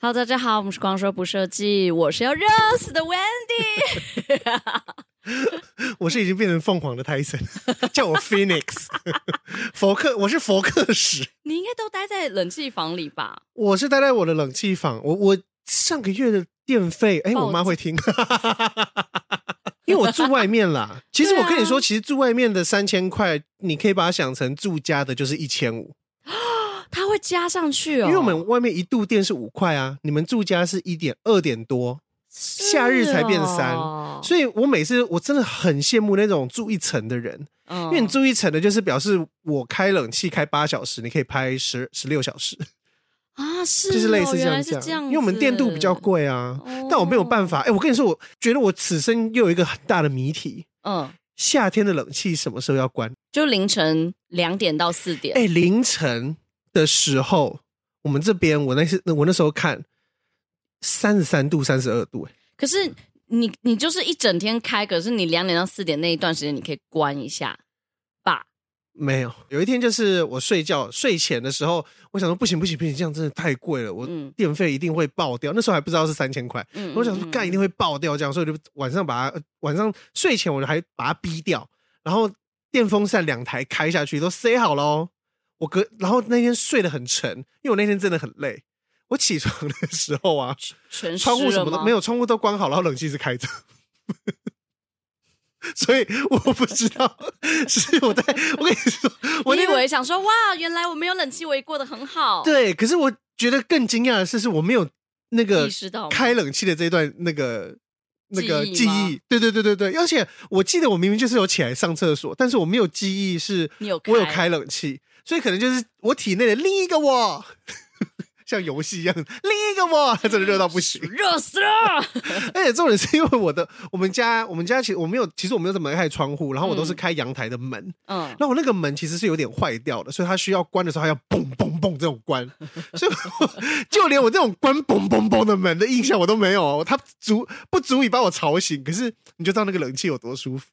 好，大家好，我们是光说不设计，我是要热死的 Wendy，我是已经变成凤凰的 Tyson，叫我 Phoenix，佛克，我是佛克史，你应该都待在冷气房里吧？我是待在我的冷气房，我我上个月的电费，哎，我妈会听，因为我住外面啦。其实我跟你说，其实住外面的三千块，你可以把它想成住家的就是一千五。它会加上去哦，因为我们外面一度电是五块啊，你们住家是一点二点多，哦、夏日才变三，所以我每次我真的很羡慕那种住一层的人，嗯、因为你住一层的，就是表示我开冷气开八小时，你可以拍十十六小时。啊，是、哦，就是类似这样。这样，因为我们电度比较贵啊，哦、但我没有办法，哎、欸，我跟你说，我觉得我此生又有一个很大的谜题，嗯，夏天的冷气什么时候要关？就凌晨两点到四点，哎、欸，凌晨。的时候，我们这边我那是我那时候看三十三度、三十二度，哎，可是你你就是一整天开，可是你两点到四点那一段时间你可以关一下吧？没有，有一天就是我睡觉睡前的时候，我想说不行不行不行，这样真的太贵了，我电费一定会爆掉。嗯、那时候还不知道是三千块，嗯、我想说干一定会爆掉，这样，所以我就晚上把它晚上睡前我就还把它逼掉，然后电风扇两台开下去都塞好了哦。我隔，然后那天睡得很沉，因为我那天真的很累。我起床的时候啊，窗户什么都没有，窗户都关好，然后冷气是开着，所以我不知道 是我在。我跟你说，我以为想说哇，原来我没有冷气，我也过得很好。对，可是我觉得更惊讶的是，是我没有那个意识到开冷气的这一段那个那个记忆。对对对对对，而且我记得我明明就是有起来上厕所，但是我没有记忆是我有开冷气。所以可能就是我体内的另一个我，像游戏一样，另一个我，它真的热到不行，热死了。而且重点是因为我的我们家我们家其实我没有，其实我没有怎么开窗户，然后我都是开阳台的门，嗯，那我那个门其实是有点坏掉的，所以它需要关的时候还要嘣嘣嘣这种关，所以就连我这种关嘣嘣嘣的门的印象我都没有，它足不足以把我吵醒，可是你就知道那个冷气有多舒服。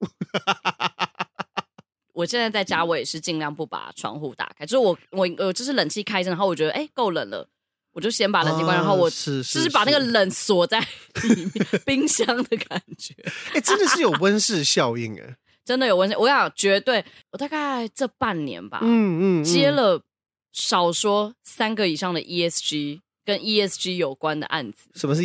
我现在在家，我也是尽量不把窗户打开，就是我我我就是冷气开着，然后我觉得哎够冷了，我就先把冷气关，然后我就是把那个冷锁在里面，冰箱的感觉，哎，真的是有温室效应哎，真的有温室，我想绝对，我大概这半年吧，嗯嗯，接了少说三个以上的 ESG 跟 ESG 有关的案子。什么是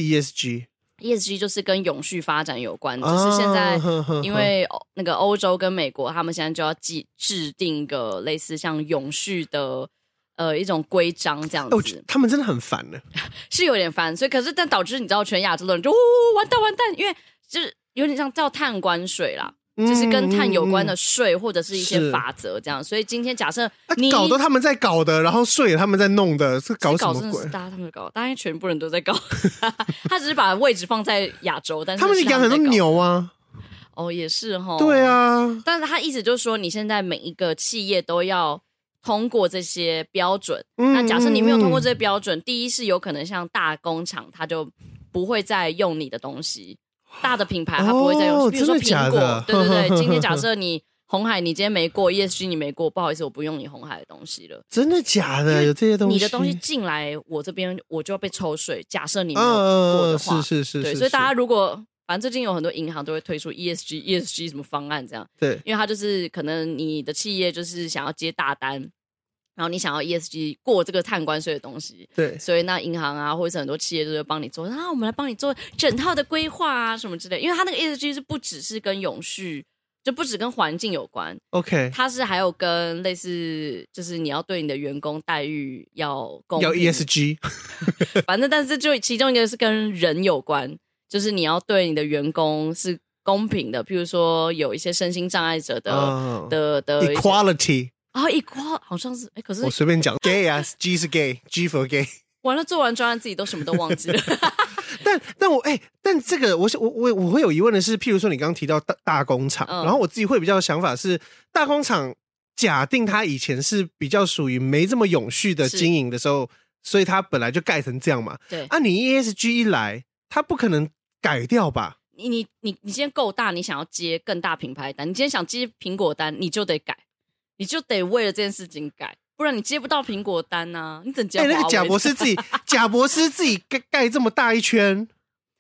ESG？ESG 就是跟永续发展有关，就是现在因为那个欧洲跟美国，他们现在就要制制定一个类似像永续的呃一种规章这样子。他们真的很烦呢，是有点烦。所以可是但导致你知道全亚洲的人就哦完蛋完蛋，因为就是有点像叫碳关税啦。就是跟碳有关的税或者是一些法则这样，所以今天假设你搞的他们在搞的，然后税他们在弄的，是搞什么鬼？大家他们搞，大家全部人都在搞。他只是把位置放在亚洲，但是他们养很多牛啊。哦，也是哈。对啊，但是他意思就是说，你现在每一个企业都要通过这些标准。那假设你没有通过这些标准，第一是有可能像大工厂，他就不会再用你的东西。大的品牌它不会再用，比如说苹果，对对对。今天假设你红海，你今天没过 ESG，你没过，不好意思，我不用你红海的东西了。真的假的？有这些东西？你的东西进来我这边，我就要被抽水。假设你没有过的话，是是是。对，所以大家如果反正最近有很多银行都会推出 ESG ESG 什么方案这样，对，因为它就是可能你的企业就是想要接大单。然后你想要 ESG 过这个碳关税的东西，对，所以那银行啊，或者是很多企业都会帮你做，啊，我们来帮你做整套的规划啊，什么之类。因为它那个 ESG 是不只是跟永续，就不只跟环境有关，OK，它是还有跟类似，就是你要对你的员工待遇要公，要 ESG，反正但是就其中一个是跟人有关，就是你要对你的员工是公平的，譬如说有一些身心障碍者的、oh, 的的 equality。啊，一块好像是哎，可是我随便讲，gay 啊，G 是 gay，G for gay。完了，做完专案自己都什么都忘记了。但但我哎，但这个我我我我会有疑问的是，譬如说你刚刚提到大大工厂，嗯、然后我自己会比较想法是，大工厂假定它以前是比较属于没这么永续的经营的时候，所以它本来就盖成这样嘛。对啊，你 ESG 一来，它不可能改掉吧？你你你你今天够大，你想要接更大品牌单，你今天想接苹果单，你就得改。你就得为了这件事情改不然你接不到苹果单呐、啊。你怎接？哎、欸，那个贾博士自己，贾博士自己盖盖这么大一圈，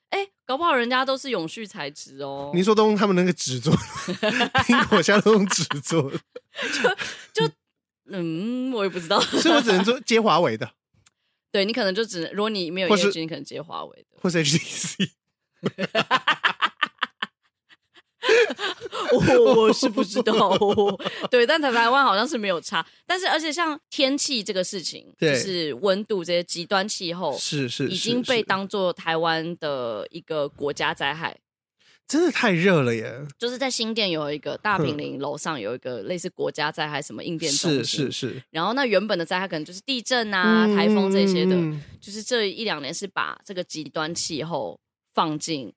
哎、欸，搞不好人家都是永续材质哦。你说都用他们那个纸做，苹果现在都用纸做，就就嗯，我也不知道，所以我只能做接华为的。对，你可能就只能，如果你没有业绩，你可能接华为的，或是 HTC。我我是不知道，对，但台台湾好像是没有差。但是，而且像天气这个事情，就是温度这些极端气候，是是已经被当做台湾的一个国家灾害。真的太热了耶！就是在新店有一个大平林楼上有一个类似国家灾害什么应变中心，是是是。然后那原本的灾害可能就是地震啊、台风这些的，就是这一两年是把这个极端气候放进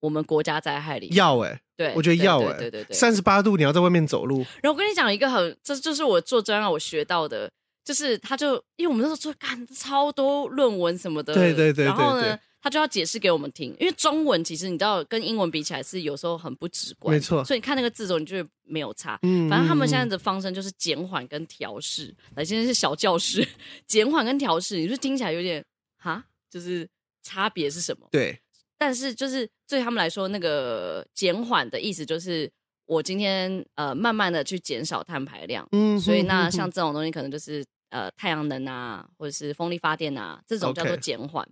我们国家灾害里。要哎，对，我觉得要哎，对对对，三十八度你要在外面走路。然后我跟你讲一个很，这就是我做专让我学到的，就是他就因为我们那时候做干超多论文什么的，对对对，然后呢。他就要解释给我们听，因为中文其实你知道跟英文比起来是有时候很不直观，没错。所以你看那个字的时候，你就没有差。嗯，反正他们现在的方针就是减缓跟调试。来，现在是小教室，减缓跟调试，你就听起来有点哈，就是差别是什么？对。但是就是对他们来说，那个减缓的意思就是我今天呃慢慢的去减少碳排量。嗯，所以那像这种东西可能就是呃太阳能啊，或者是风力发电啊，这种叫做减缓。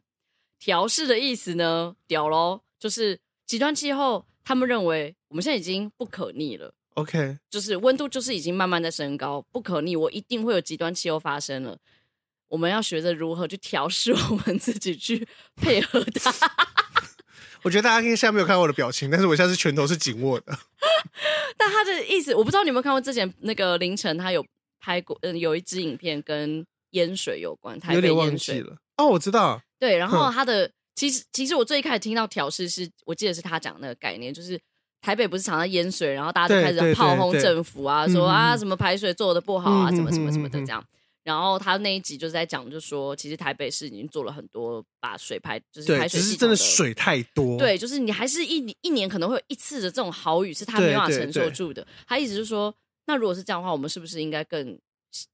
调试的意思呢？屌咯，就是极端气候，他们认为我们现在已经不可逆了。OK，就是温度就是已经慢慢在升高，不可逆，我一定会有极端气候发生了。我们要学着如何去调试 我们自己，去配合它。我觉得大家现在没有看到我的表情，但是我现在是拳头是紧握的。但他的意思，我不知道你有没有看过之前那个凌晨他有拍过，嗯，有一支影片跟淹水有关，台北淹水了。哦，我知道。对，然后他的其实其实我最一开始听到调试是我记得是他讲那个概念，就是台北不是常常淹水，然后大家就开始炮轰政府啊，说啊什么排水做的不好啊，什么什么什么的这样。然后他那一集就是在讲，就说其实台北市已经做了很多把水排，就是排水系真的水太多。对，就是你还是一一年可能会有一次的这种豪雨是他没办法承受住的。他一直就说，那如果是这样的话，我们是不是应该更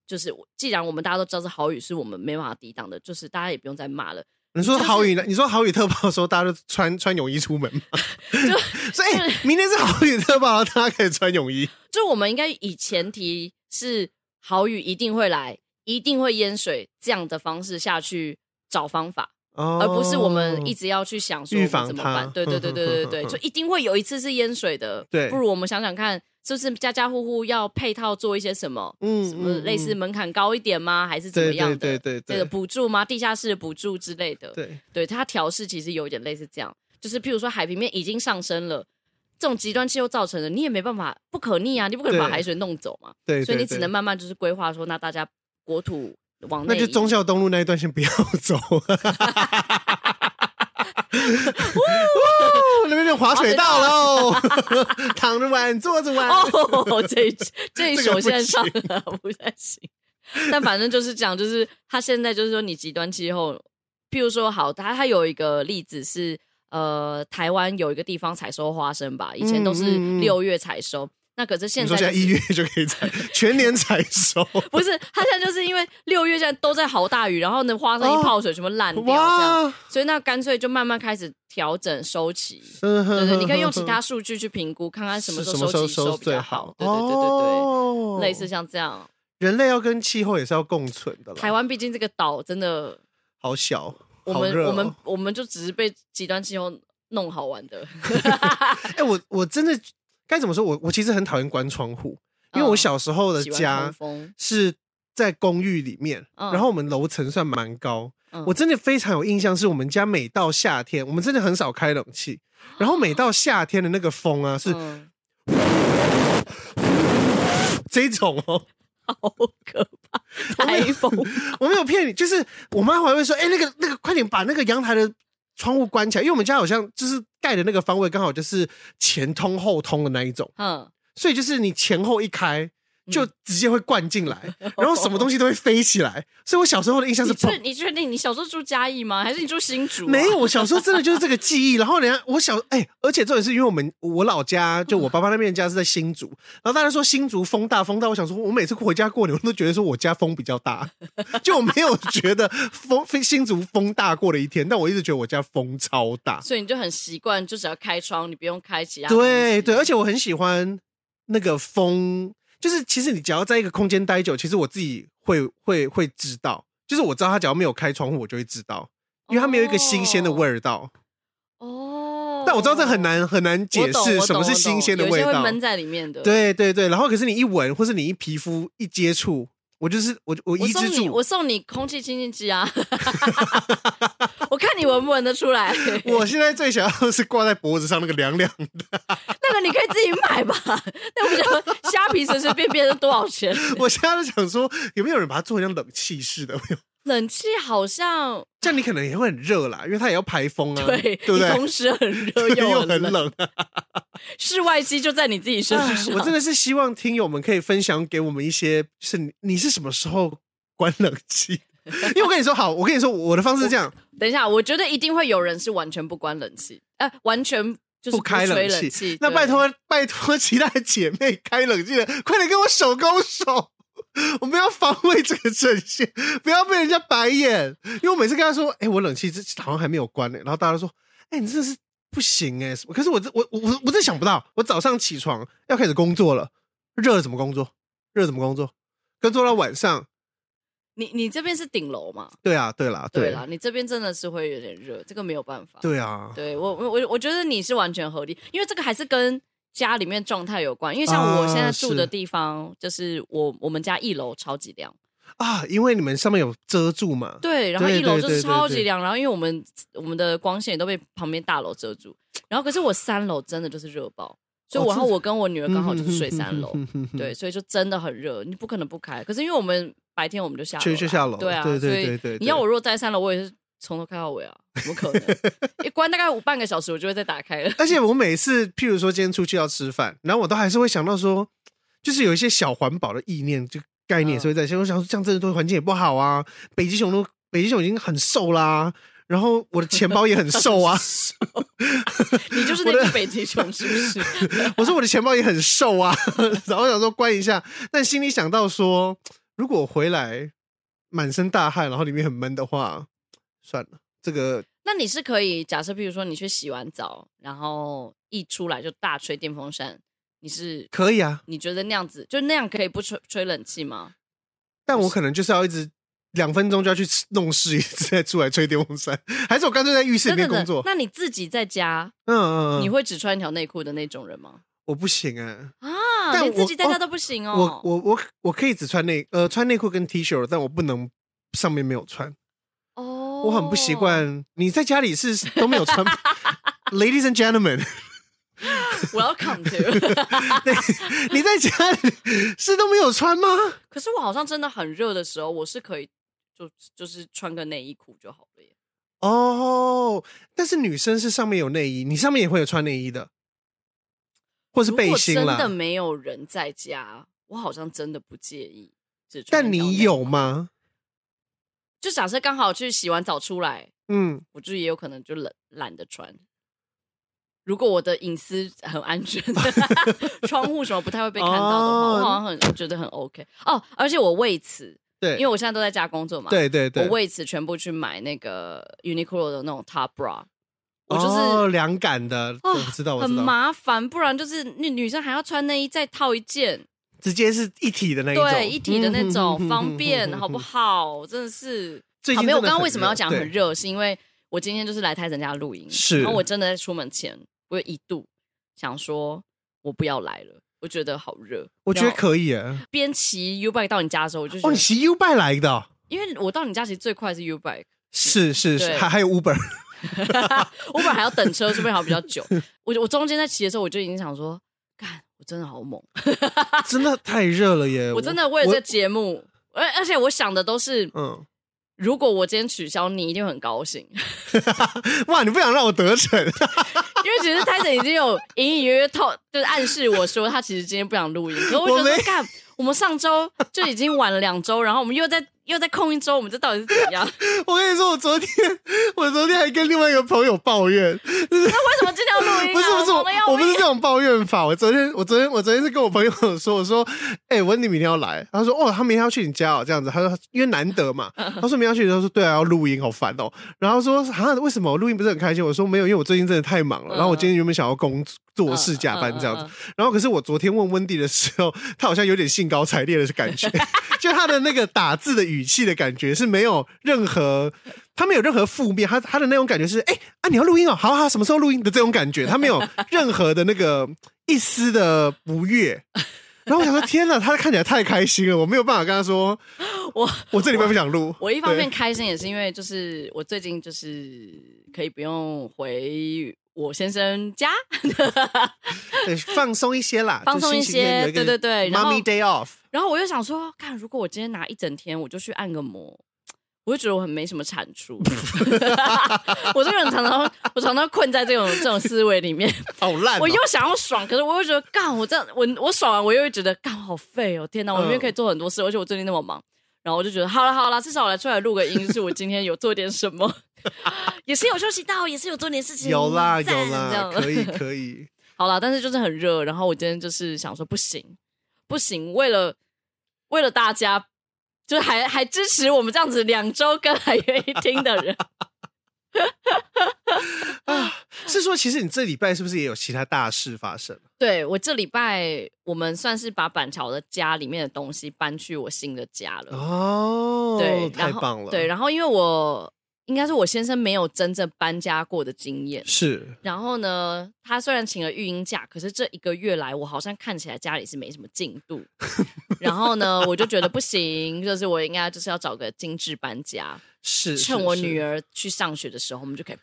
就是既然我们大家都知道是豪雨是我们没办法抵挡的，就是大家也不用再骂了。你说好雨呢？你说好雨特报的时候，大家都穿穿泳衣出门吗？就 所以、欸、明天是好雨特报，大家可以穿泳衣。就我们应该以前提是好雨一定会来，一定会淹水这样的方式下去找方法，哦、而不是我们一直要去想说怎么办。对对对对对对，就 一定会有一次是淹水的。对，不如我们想想看。是不是家家户户要配套做一些什么？嗯，什么类似门槛高一点吗？还是怎么样的？对对对，这个补助吗？地下室的补助之类的？对对，它调试其实有一点类似这样，就是譬如说海平面已经上升了，这种极端气候造成的，你也没办法不可逆啊，你不可能把海水弄走嘛。对，所以你只能慢慢就是规划说，那大家国土往，那就忠孝东路那一段先不要走。呜，那边就滑水道喽，躺着玩，坐着玩。哦，这这一首先上了不太行，但反正就是讲，就是他现在就是说，你极端气候，譬如说，好，他他有一个例子是，呃，台湾有一个地方采收花生吧，以前都是六月采收。那可是现在，现在一月就可以采，全年采收。不是，他现在就是因为六月现在都在好大雨，然后呢，花生一泡水全部烂掉，这样，所以那干脆就慢慢开始调整收期。对对，你可以用其他数据去评估，看看什么时候收期收比较好。对对对对对，类似像这样。人类要跟气候也是要共存的。台湾毕竟这个岛真的好小，我们我们我们就只是被极端气候弄好玩的。哎，我我真的。该怎么说？我我其实很讨厌关窗户，因为我小时候的家是在公寓里面，然后我们楼层算蛮高。我真的非常有印象，是我们家每到夏天，我们真的很少开冷气，然后每到夏天的那个风啊，是 这种哦，好可怕！台风，我没有骗你，就是我妈还会说：“哎，那个那个，快点把那个阳台的。”窗户关起来，因为我们家好像就是盖的那个方位刚好就是前通后通的那一种，嗯，所以就是你前后一开，就直接会灌进来，然后什么东 西都会飞起来。所以我小时候的印象是，你确定你小时候住嘉义吗？还是你住新竹？没有，我小时候真的就是这个记忆。然后人家我小哎，而且重点是因为我们我老家就我爸爸那边家是在新竹，然后大家说新竹风大风大，我想说我每次回家过年，我都觉得说我家风比较大，就我没有觉得风非新竹风大过了一天，但我一直觉得我家风超大，所以你就很习惯，就只要开窗，你不用开其他。对对，而且我很喜欢那个风。就是其实你只要在一个空间待久，其实我自己会会会知道，就是我知道他只要没有开窗户，我就会知道，因为他没有一个新鲜的味道。哦，但我知道这很难很难解释什么是新鲜的味道，闷在里面的。对对对，然后可是你一闻，或是你一皮肤一接触。我就是我，我一直住。我送你空气清新机啊！我看你闻不闻得出来。我现在最想要的是挂在脖子上那个凉凉的。那个你可以自己买吧。那我觉得虾皮随随便便都多少钱？我现在想说，有没有人把它做成冷气式的？冷气好像这样，你可能也会很热啦，因为它也要排风啊，对，对不对？同时很 热又很冷，室外机就在你自己身上。我真的是希望听友们可以分享给我们一些，是你，你是什么时候关冷气？因为我跟你说，好，我跟你说，我的方式是这样。等一下，我觉得一定会有人是完全不关冷气，哎、呃，完全就是不，不开冷气。那拜托，拜托其他的姐妹开冷气的，快点跟我手勾手。我们要防卫这个阵线，不要被人家白眼。因为我每次跟他说：“哎、欸，我冷气这好像还没有关呢。”然后大家都说：“哎、欸，你这是不行哎。”可是我这我我我我真想不到，我早上起床要开始工作了，热了怎么工作？热怎么工作？工作到晚上。你你这边是顶楼吗？对啊，对啦，对啦，你这边真的是会有点热，这个没有办法。对啊，对我我我我觉得你是完全合理，因为这个还是跟。家里面状态有关，因为像我现在住的地方，就是我我们家一楼超级凉啊，因为你们上面有遮住嘛。对，然后一楼就是超级凉，然后因为我们我们的光线也都被旁边大楼遮住，然后可是我三楼真的就是热爆，所以然后我跟我女儿刚好就是睡三楼，对，所以就真的很热，你不可能不开。可是因为我们白天我们就下楼，就下楼，对啊，对对对对，你要我如果在三楼，我也是。从头开到尾啊？怎么可能？一关大概五半个小时，我就会再打开了。而且我每次，譬如说今天出去要吃饭，然后我都还是会想到说，就是有一些小环保的意念，就概念，所以在想，我想说这样真的对环境也不好啊。北极熊都，北极熊已经很瘦啦，啊，然后我的钱包也很瘦啊。你就是那个北极熊是不是？我说我的钱包也很瘦啊，然后想说关一下，但心里想到说，如果回来满身大汗，然后里面很闷的话。算了，这个那你是可以假设，比如说你去洗完澡，然后一出来就大吹电风扇，你是可以啊？你觉得那样子就那样可以不吹吹冷气吗？但我可能就是要一直两分钟就要去弄湿一次再出来吹电风扇，还是我干脆在浴室里面工作？那你自己在家，嗯，嗯，嗯，你会只穿一条内裤的那种人吗？我不行啊啊！但你自己在家都不行哦。我我我我可以只穿内呃穿内裤跟 T 恤，但我不能上面没有穿。我很不习惯，你在家里是 都没有穿，Ladies and gentlemen，Welcome to 你在家里是都没有穿吗？可是我好像真的很热的时候，我是可以就就是穿个内衣裤就好了耶。哦，但是女生是上面有内衣，你上面也会有穿内衣的，或是背心啦。真的没有人在家，我好像真的不介意。但你有吗？就假设刚好去洗完澡出来，嗯，我就也有可能就懒懒得穿。如果我的隐私很安全，窗户什么不太会被看到的话，哦、我好像很我觉得很 OK 哦。而且我为此，对，因为我现在都在家工作嘛，对对对，我为此全部去买那个 Uniqlo 的那种 Top Bra，我就是凉、哦、感的，哦、我知道，我知道，很麻烦，不然就是女女生还要穿内衣再套一件。直接是一体的那种，对，一体的那种方便，好不好？真的是。最近没有，我刚刚为什么要讲很热？是因为我今天就是来泰森家录音，是。然后我真的在出门前，我有一度想说，我不要来了，我觉得好热。我觉得可以啊。边骑 U bike 到你家的时候，我就哦，你骑 U bike 来的？因为我到你家其实最快是 U bike，是是是，还还有 Uber，Uber 还要等车，是不是还要比较久？我我中间在骑的时候，我就已经想说，干。我真的好猛，真的太热了耶！我真的为了这节目，而而且我想的都是，嗯，如果我今天取消，你一定很高兴。哇，你不想让我得逞？因为其实泰森已经有隐隐约约透，就是暗示我说他其实今天不想录音。可我觉得，干，我们上周就已经晚了两周，然后我们又在又在空一周，我们这到底是怎样？我跟你说，我昨天我昨天还跟另外一个朋友抱怨，就是、那为什么今天要录音、啊？不是不是我，我不是这种抱怨法。我昨天我昨天我昨天是跟我朋友说，我说，哎、欸，我问你明天要来，他说，哦，他明天要去你家哦，这样子。他说，因为难得嘛，他说明天要去，他说，对啊，要录音，好烦哦。然后说，啊，为什么我录音不是很开心？我说没有，因为我最近真的太忙了。然后我今天原本想要工作事假扮这样子，然后可是我昨天问温蒂的时候，他好像有点兴高采烈的感觉，就他的那个打字的语气的。感觉是没有任何，他没有任何负面，他他的那种感觉是，哎、欸、啊，你要录音哦，好好，什么时候录音的这种感觉，他没有任何的那个一丝的不悦。然后我想说，天哪，他看起来太开心了，我没有办法跟他说，我我这礼拜不想录。我，我一方面开心也是因为，就是我最近就是可以不用回我先生家，对，放松一些啦，放松一些，对对对，Mommy Day Off。然后我又想说，看如果我今天拿一整天，我就去按个摩，我就觉得我很没什么产出。我这个人常常，我常常困在这种这种思维里面，好烂、哦。我又想要爽，可是我又觉得，干我这样，我我爽完，我又会觉得，干好废哦！天哪，我明明可以做很多事，而且我最近那么忙。然后我就觉得，好了好了，至少我来出来录个音，是我今天有做点什么，也是有休息到，也是有做点事情。有啦有啦，可以可以。好啦，但是就是很热，然后我今天就是想说，不行。不行，为了为了大家，就还还支持我们这样子两周更还愿意听的人 啊，是说其实你这礼拜是不是也有其他大事发生？对，我这礼拜，我们算是把板桥的家里面的东西搬去我新的家了哦，对，太棒了，对，然后因为我。应该是我先生没有真正搬家过的经验，是。然后呢，他虽然请了育婴假，可是这一个月来，我好像看起来家里是没什么进度。然后呢，我就觉得不行，就是我应该就是要找个精致搬家。是，趁我女儿去上学的时候，我们就可以。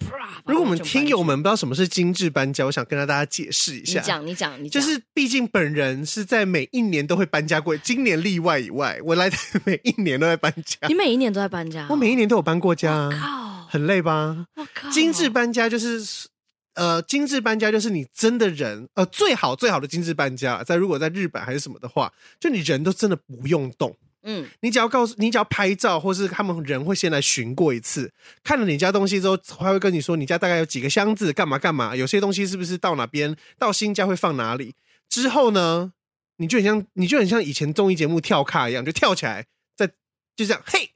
如果我们听友们不知道什么是精致搬家，我想跟大家解释一下。你讲，你讲，你讲。就是毕竟本人是在每一年都会搬家过，今年例外以外，我来 每一年都在搬家。你每一年都在搬家？我每一年都有搬过家。靠，很累吧？我靠，精致搬家就是，呃，精致搬家就是你真的人，呃，最好最好的精致搬家，在如果在日本还是什么的话，就你人都真的不用动。嗯，你只要告诉你，只要拍照，或是他们人会先来巡过一次，看了你家东西之后，他会跟你说你家大概有几个箱子，干嘛干嘛，有些东西是不是到哪边，到新家会放哪里。之后呢，你就很像，你就很像以前综艺节目跳卡一样，就跳起来，再就这样，嘿，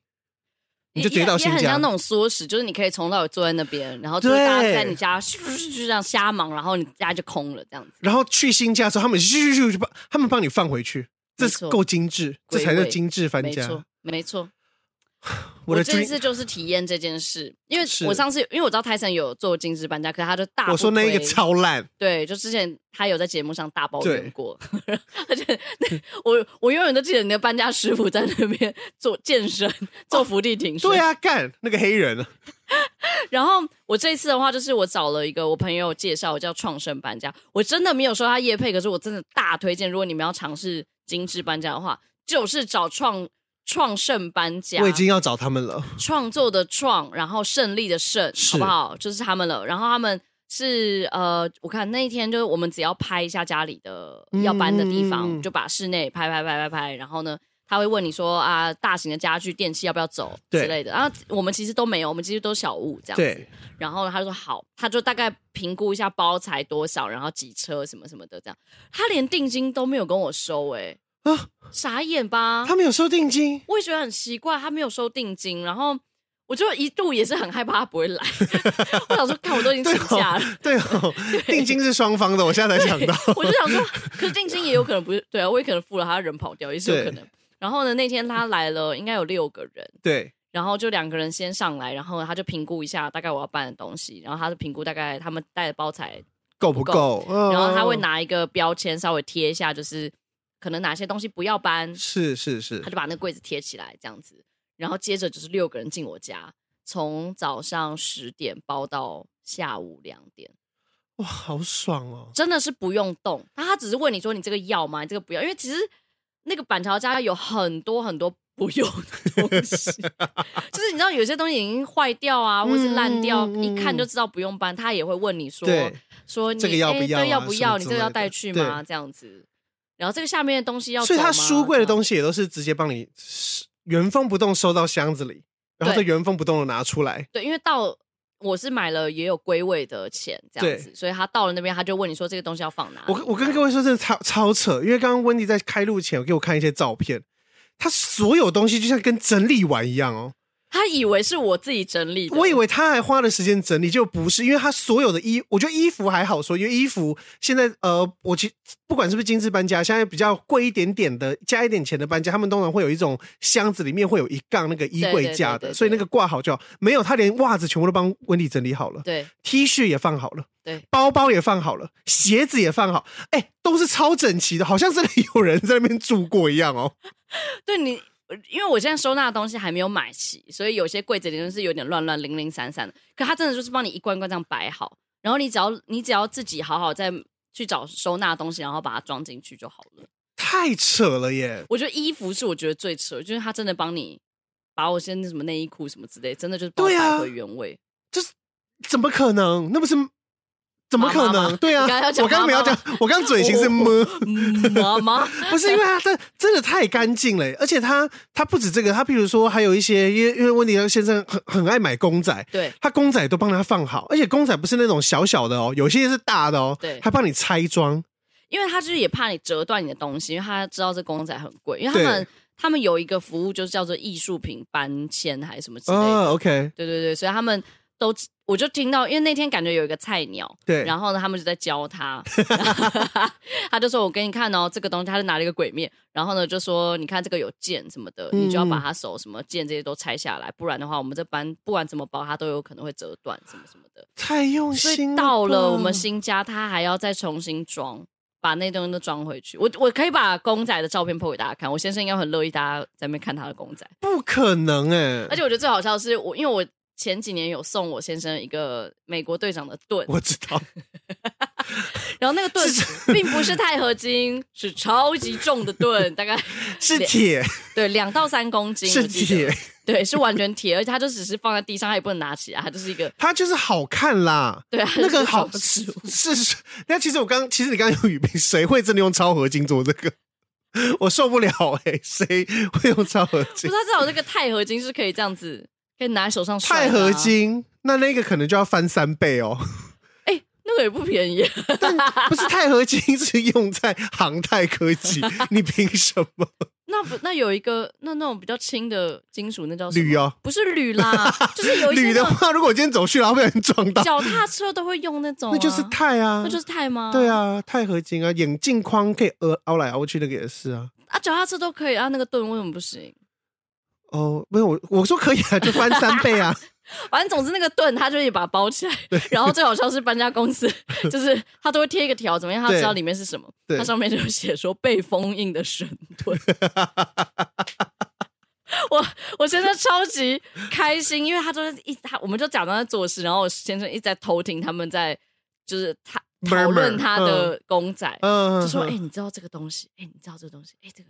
你就直接到新家。很像那种缩时，就是你可以从头到尾坐在那边，然后就是大家在你家就这样瞎忙，然后你家就空了这样子。然后去新家的时候，他们咻咻咻就把他们帮你放回去。这是够精致，这才叫精致搬家。没错，没错。我的这次就是体验这件事，因为我上次因为我知道泰森有做精致搬家，可是他就大我说那一个超烂。对，就之前他有在节目上大抱怨过，而且我我永远都记得你的搬家师傅在那边做健身，做伏地挺身。对啊，干那个黑人。然后我这一次的话，就是我找了一个我朋友介绍，我叫创生搬家。我真的没有说他业配，可是我真的大推荐，如果你们要尝试。精致搬家的话，就是找创创盛搬家。我已经要找他们了。创作的创，然后胜利的胜，好不好？就是他们了。然后他们是呃，我看那一天就是我们只要拍一下家里的要搬的地方，嗯、就把室内拍拍拍拍拍。然后呢，他会问你说啊，大型的家具、电器要不要走之类的。然后我们其实都没有，我们其实都小物这样子。然后他就说好，他就大概评估一下包材多少，然后几车什么什么的这样。他连定金都没有跟我收、欸，哎。啊！傻眼吧？他没有收定金，我也觉得很奇怪，他没有收定金，然后我就一度也是很害怕他不会来。我想说，看我都已经请假了，对哦，定金是双方的，我现在才想到。我就想说，可是定金也有可能不是，对啊，我也可能付了，他人跑掉也是有可能。然后呢，那天他来了，应该有六个人，对，然后就两个人先上来，然后他就评估一下大概我要搬的东西，然后他就评估大概他们带的包材够不够，然后他会拿一个标签稍微贴一下，就是。可能哪些东西不要搬？是是是，他就把那个柜子贴起来，这样子。然后接着就是六个人进我家，从早上十点包到下午两点。哇，好爽哦！真的是不用动，他他只是问你说你这个要吗？你这个不要，因为其实那个板桥家有很多很多不用的东西，就是你知道有些东西已经坏掉啊，或是烂掉，嗯、一看就知道不用搬。他也会问你说说你这个要不要、要不要？你这个要带去吗？这样子。然后这个下面的东西要，所以他书柜的东西也都是直接帮你原封不动收到箱子里，然后再原封不动的拿出来。对，因为到我是买了也有归位的钱这样子，所以他到了那边他就问你说这个东西要放哪里。我我跟各位说真的超超扯，因为刚刚温迪在开录前给我看一些照片，他所有东西就像跟整理完一样哦。他以为是我自己整理的，我以为他还花了时间整理，就不是，因为他所有的衣，我觉得衣服还好说，因为衣服现在呃，我其实不管是不是精致搬家，现在比较贵一点点的，加一点钱的搬家，他们通常会有一种箱子，里面会有一杠那个衣柜架的，所以那个挂好就好。没有，他连袜子全部都帮温迪整理好了，对，T 恤也放好了，对，包包也放好了，鞋子也放好，哎，都是超整齐的，好像真的有人在那边住过一样哦。对你。因为我现在收纳的东西还没有买齐，所以有些柜子里面是有点乱乱、零零散散的。可他真的就是帮你一罐罐这样摆好，然后你只要你只要自己好好再去找收纳东西，然后把它装进去就好了。太扯了耶！我觉得衣服是我觉得最扯，就是他真的帮你把我现在什么内衣裤什么之类，真的就是帮我摆回原位。这是怎么可能？那不是？怎么可能？对啊，我刚刚没有讲，我刚刚嘴型是么？么吗，不是因为他真真的太干净了，而且他他不止这个，他譬如说还有一些，因为因为温迪先生很很爱买公仔，对，他公仔都帮他放好，而且公仔不是那种小小的哦，有些是大的哦，对，他帮你拆装，因为他就是也怕你折断你的东西，因为他知道这公仔很贵，因为他们他们有一个服务就是叫做艺术品搬迁还是什么之类的，哦，OK，对对对，所以他们。都，我就听到，因为那天感觉有一个菜鸟，对，然后呢，他们就在教他，他就说：“我给你看哦，这个东西，他就拿了一个鬼面，然后呢，就说你看这个有剑什么的，嗯、你就要把他手什么剑这些都拆下来，不然的话，我们这班不管怎么包，它都有可能会折断什么什么的。”太用心了。到了我们新家，他还要再重新装，把那东西都装回去。我我可以把公仔的照片 po 给大家看，我先生应该很乐意大家在那边看他的公仔。不可能哎、欸！而且我觉得最好笑的是我，因为我。前几年有送我先生一个美国队长的盾，我知道。然后那个盾并不是钛合金，是超级重的盾，大概 是铁，对，两到三公斤，是铁，对，是完全铁，而且它就只是放在地上，它也不能拿起来，它就是一个，它就是好看啦。对啊，那个好是是。那其实我刚，其实你刚刚有语病，谁会真的用超合金做这个？我受不了哎、欸，谁会用超合金？不是，他知道那个钛合金是可以这样子。可以拿在手上摔。钛合金，那那个可能就要翻三倍哦。哎、欸，那个也不便宜。但不是钛合金是用在航太科技，你凭什么？那不那有一个那那种比较轻的金属，那叫？铝哦，不是铝啦，就是有铝的话，如果我今天走去，然后被人撞到，脚踏车都会用那种、啊，那就是钛啊，那就是钛吗？对啊，钛合金啊，眼镜框可以凹凹来凹去，那个也是啊。啊，脚踏车都可以啊，那个盾为什么不行？哦，没有我我说可以啊，就翻三倍啊。反正总之那个盾，他就会把它包起来。然后最好笑是搬家公司，就是他都会贴一个条，怎么样？他知道里面是什么？它上面就写说被封印的神盾。我我现在超级开心，因为他就是一他，我们就假装在做事，然后我先生一直在偷听他们在就是他讨论他的公仔，就说：“哎、欸，你知道这个东西？哎、欸，你知道这个东西？哎、欸，这个。”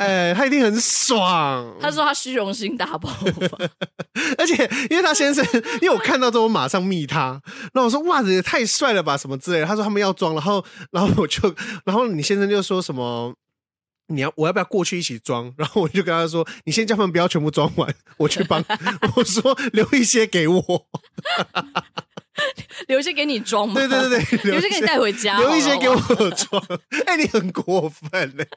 哎、欸，他一定很爽。他说他虚荣心大爆发，而且因为他先生，因为我看到之后我马上密他，然后我说袜子也太帅了吧，什么之类的。他说他们要装，然后然后我就，然后你先生就说什么，你要我要不要过去一起装？然后我就跟他说，你先叫他们不要全部装完，我去帮。我说留一些给我，留一些给你装吗？对对对对，留一些给你带回家，留一些给我装。哎、欸，你很过分嘞。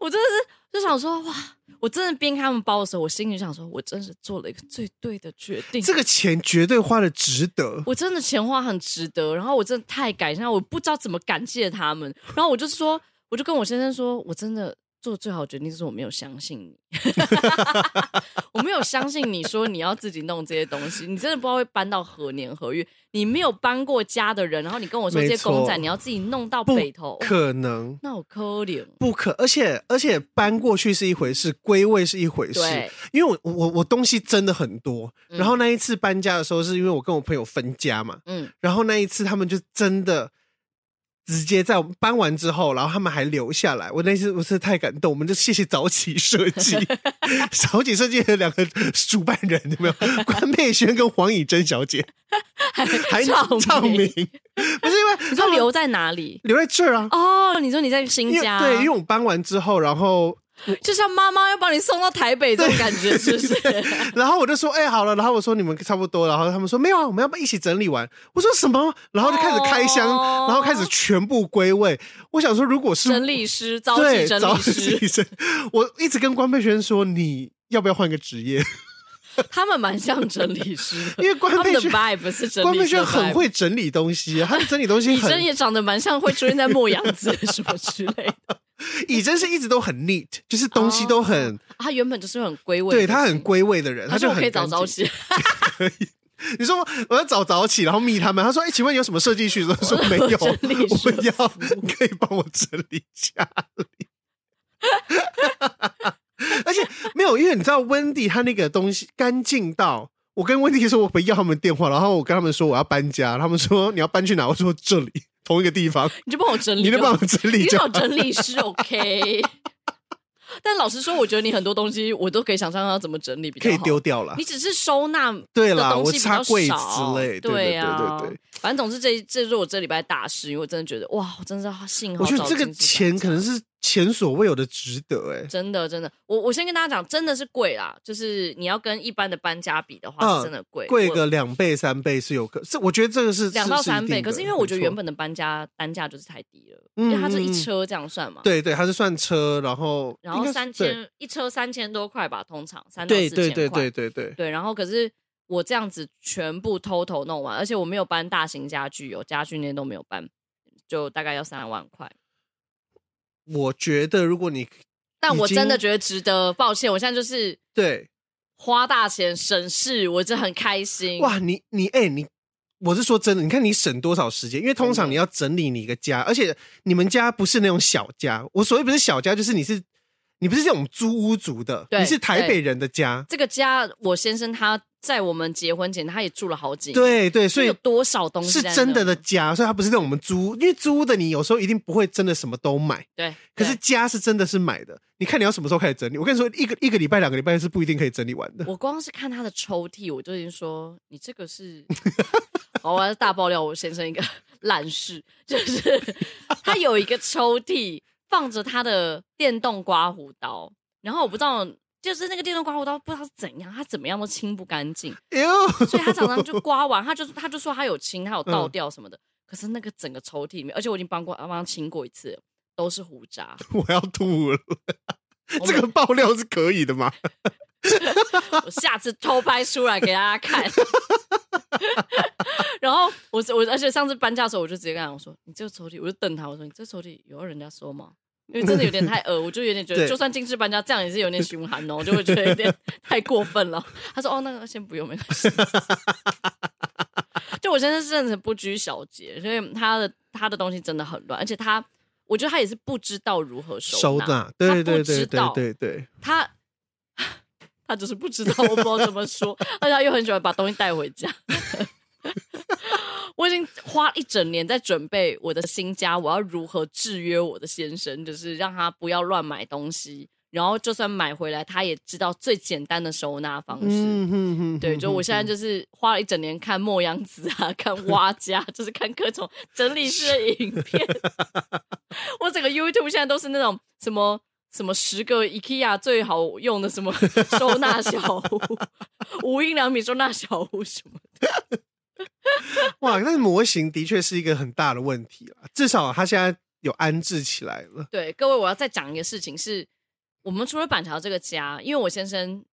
我真的是就想说哇！我真的边看他们包的时候，我心里想说，我真是做了一个最对的决定。这个钱绝对花的值得，我真的钱花很值得。然后我真的太感谢，我不知道怎么感谢他们。然后我就说，我就跟我先生说，我真的。做最好决定就是我没有相信你，我没有相信你说你要自己弄这些东西，你真的不知道会搬到何年何月。你没有搬过家的人，然后你跟我说这些公仔你要自己弄到北头，可能那我可怜，不可。而且而且搬过去是一回事，归位是一回事。因为我我我东西真的很多。然后那一次搬家的时候，是因为我跟我朋友分家嘛，嗯，然后那一次他们就真的。直接在我们搬完之后，然后他们还留下来。我那次我是太感动，我们就谢谢早起设计，早起设计的两个主办人有没有？关佩轩跟黄以真小姐 还还唱名，不是因为你说留在哪里？留在这儿啊？哦，你说你在新家？对，因为我们搬完之后，然后。就像妈妈要把你送到台北这种感觉，是不是？然后我就说：“哎、欸，好了。”然后我说：“你们差不多。”然后他们说：“没有啊，我们要不要一起整理完？”我说：“什么？”然后就开始开箱，哦、然后开始全部归位。我想说，如果是整理师，早起整理师，我一直跟关佩轩说：“你要不要换个职业？” 他们蛮像整理师的，因为关佩轩不是整理师，关很会整理东西，他整理东西很，以真也长得蛮像会出现在末羊子什么之类的。以真是一直都很 neat，就是东西都很，哦、他原本就是很归位，对他很归位的人，他就可以早早起。可以，你说我要早早起，然后密他们，他说：“哎、欸，请问有什么设计需求？” 说没有，我们要可以帮我整理家里。而且没有，因为你知道温蒂他那个东西干净到，我跟温蒂说我不要他们电话，然后我跟他们说我要搬家，他们说你要搬去哪？我说这里。同一个地方，你就帮我整理，你就帮我整理，你找整理师 OK。但老实说，我觉得你很多东西我都可以想象要怎么整理比较好，可以丢掉了。你只是收纳对啦，东西比较少，我插柜子之类，对呀、啊，对对对。反正总之这这是我这礼拜大事，因为我真的觉得哇，我真的是幸好。我觉得这个钱可能是。前所未有的值得哎、欸，真的真的，我我先跟大家讲，真的是贵啦，就是你要跟一般的搬家比的话，嗯、是真的贵，贵个两倍三倍是有可，是我觉得这个是两到三倍，可是因为我觉得原本的搬家单价就是太低了，嗯、因为它是一车这样算嘛，对对，它是算车，然后然后三千一车三千多块吧，通常三到四千块，对对对对对。对，然后可是我这样子全部 total 弄完，而且我没有搬大型家具，有家具那些都没有搬，就大概要三万块。我觉得，如果你，但我真的觉得值得。抱歉，我现在就是对花大钱省事，我真的很开心。哇，你你哎、欸，你我是说真的，你看你省多少时间？因为通常你要整理你一个家，而且你们家不是那种小家。我所谓不是小家，就是你是你不是这种租屋族的，你是台北人的家。这个家，我先生他。在我们结婚前，他也住了好几年。对对，所以有多少东西是真的的家，所以他不是让我们租，因为租的你有时候一定不会真的什么都买。对，可是家是真的是买的。你看你要什么时候开始整理？我跟你说，一个一个礼拜、两个礼拜是不一定可以整理完的。我光是看他的抽屉，我就已经说你这个是，我要大爆料我先生一个 烂事，就是他有一个抽屉放着他的电动刮胡刀，然后我不知道。就是那个电动刮胡刀，不知道是怎样，他怎么样都清不干净，所以他常常就刮完，他就他就说他有清，他有倒掉什么的。嗯、可是那个整个抽屉里面，而且我已经帮过帮他清过一次，都是胡渣。我要吐了，这个爆料是可以的吗？我下次偷拍出来给大家看。然后我我而且上次搬家的时候，我就直接跟他我说：“你这个抽屉，我就瞪他，我说你这抽屉有要人家收吗？”因为真的有点太恶，我就有点觉得，就算精致搬家，这样也是有点凶悍哦，就会觉得有点太过分了。他说：“哦，那个先不用，没关系。”就我现在是真的不拘小节，所以他的他的东西真的很乱，而且他，我觉得他也是不知道如何收收纳，对对对对对对，他 他就是不知道，我不知道怎么说，而且他又很喜欢把东西带回家。我已经花一整年在准备我的新家，我要如何制约我的先生，就是让他不要乱买东西，然后就算买回来，他也知道最简单的收纳方式。嗯哼哼，对，就我现在就是花了一整年看莫阳子啊，看挖家，就是看各种整理师的影片。我整个 YouTube 现在都是那种什么什么十个 IKEA 最好用的什么收纳小屋，无印良品收纳小屋什么的。哇，那模型的确是一个很大的问题啊！至少他现在有安置起来了。对，各位，我要再讲一个事情是，我们除了板桥这个家，因为我先生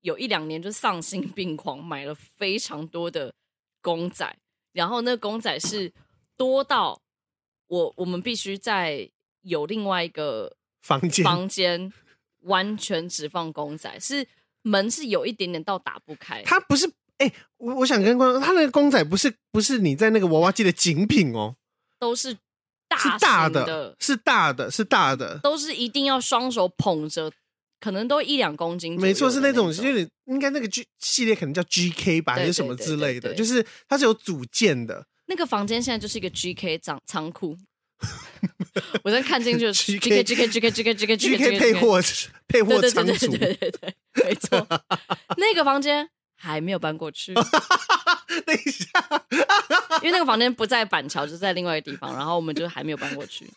有一两年就丧心病狂，买了非常多的公仔，然后那公仔是多到我我们必须在有另外一个房间房间完全只放公仔，是门是有一点点到打不开，它不是。哎、欸，我我想跟观众，他那个公仔不是不是你在那个娃娃机的精品哦，都是大是大的，是大的，是大的，都是一定要双手捧着，可能都一两公斤。没错，是那种，就是应该那个 G 系列可能叫 GK 吧，还是什么之类的，就是它是有组件的。那个房间现在就是一个 GK 仓仓库，我在看进去，G K G K G K G K G K G K 配货配货仓储，对对对对，没错。那个房间还没有搬过去。等一下，因为那个房间不在板桥，就在另外一个地方，然后我们就还没有搬过去。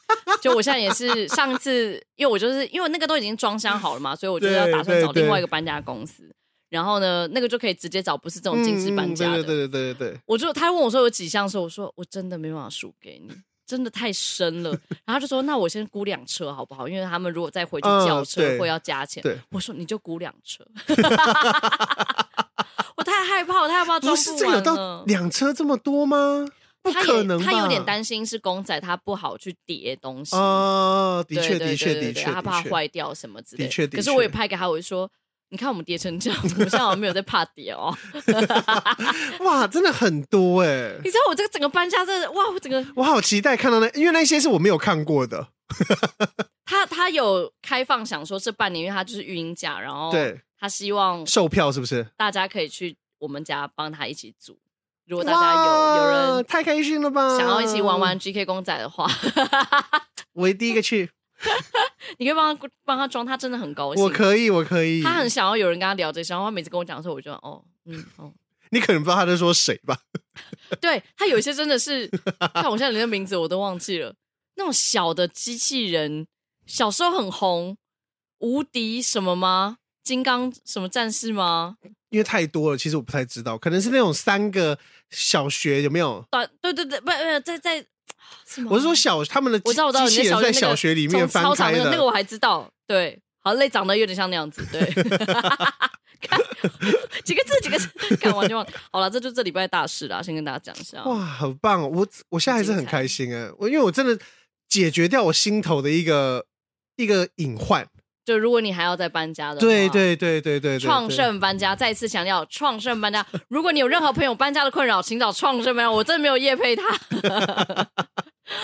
就我现在也是上次，因为我就是因为那个都已经装箱好了嘛，所以我就要打算找另外一个搬家公司。然后呢，那个就可以直接找不是这种精致搬家的。对对对对对。我就他问我说有几项的时候，我说我真的没办法数给你，真的太深了。然后他就说那我先估两车好不好？因为他们如果再回去叫车会要加钱。对，我说你就估两车。我太害怕，我太害怕装不完了。不是这有到两车这么多吗？不可能他，他有点担心是公仔，他不好去叠东西。哦，的确，的确，的确，他怕坏掉什么之类的。的确，可是我也拍给他，我就说，你看我们叠成这样，我们现在好像没有在怕叠哦。哇，真的很多哎！你知道我这个整个搬家，真的哇，我整个我好期待看到那，因为那些是我没有看过的。他他有开放，想说这半年，因为他就是育婴假，然后对。他希望售票是不是？大家可以去我们家帮他一起组。如果大家有有人太开心了吧，想要一起玩玩 GK 公仔的话，我第一个去。你可以帮他帮他装，他真的很高兴。我可以，我可以。他很想要有人跟他聊这些，然后他每次跟我讲的时候，我就哦，嗯，哦。你可能不知道他在说谁吧？对，他有一些真的是，但我现在连个名字我都忘记了。那种小的机器人，小时候很红，无敌什么吗？金刚什么战士吗？因为太多了，其实我不太知道，可能是那种三个小学有没有？短对对对，不不在在，我是说小他们的我知道我知道机器人在小学里面翻开的，那个我还知道，对，好累，长得有点像那样子，对，看几个字几个字，看完就忘。好了，这就这礼拜的大事了，先跟大家讲一下。哇，好棒哦！我我现在还是很开心哎，我因为我真的解决掉我心头的一个一个隐患。就如果你还要再搬家的话，对对对对对，创盛搬家再次强调，创盛搬家。如果你有任何朋友搬家的困扰，请找创盛搬家。我真的没有业配他，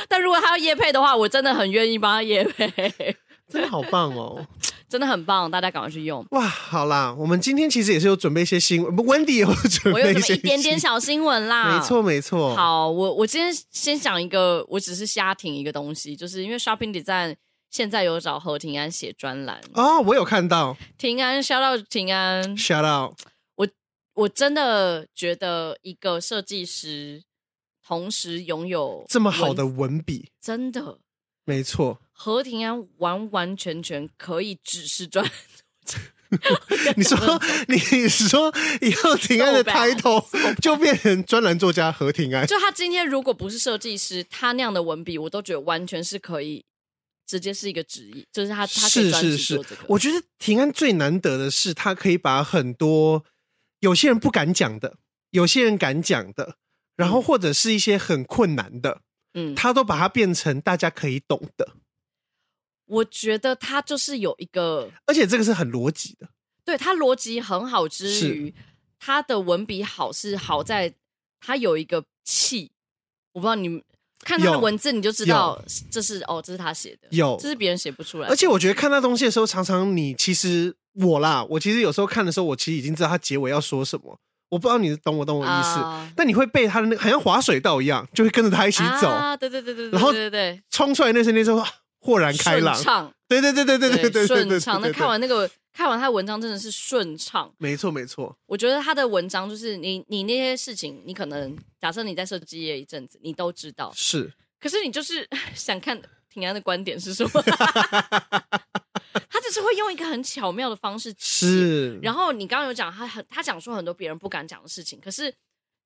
但如果他要业配的话，我真的很愿意帮他业配。真的好棒哦，真的很棒，大家赶快去用。哇，好啦，我们今天其实也是有准备一些新闻，不，Wendy 有准备一些一点点小新闻啦。没错没错。好，我我今天先讲一个，我只是瞎听一个东西，就是因为 Shopping Design。现在有找何庭安写专栏哦，我有看到庭安，shout out 庭安，shout out。我我真的觉得一个设计师同时拥有这么好的文笔，真的没错。何庭安完完全全可以只是专。你说你说以后庭安的 title 就变成专栏作家何庭安？就他今天如果不是设计师，他那样的文笔，我都觉得完全是可以。直接是一个职业，就是他，他可以专职做这个。我觉得平安最难得的是，他可以把很多有些人不敢讲的，有些人敢讲的，然后或者是一些很困难的，嗯，他都把它变成大家可以懂的。我觉得他就是有一个，而且这个是很逻辑的，对，他逻辑很好之余，他的文笔好是好在他有一个气，我不知道你们。看他的文字，你就知道这是哦，这是他写的。有，这是别人写不出来。而且我觉得看那东西的时候，常常你其实我啦，我其实有时候看的时候，我其实已经知道他结尾要说什么。我不知道你懂我懂我意思，但你会被他的那个好像滑水道一样，就会跟着他一起走。啊，对对对对。然后对对对，冲出来那瞬间就豁然开朗，顺畅。对对对对对对对，顺畅。那看完那个。看完他的文章真的是顺畅，没错没错。我觉得他的文章就是你你那些事情，你可能假设你在设计业一阵子，你都知道是，可是你就是 想看平安的观点是什么？他只是会用一个很巧妙的方式是。然后你刚刚有讲他很他讲说很多别人不敢讲的事情，可是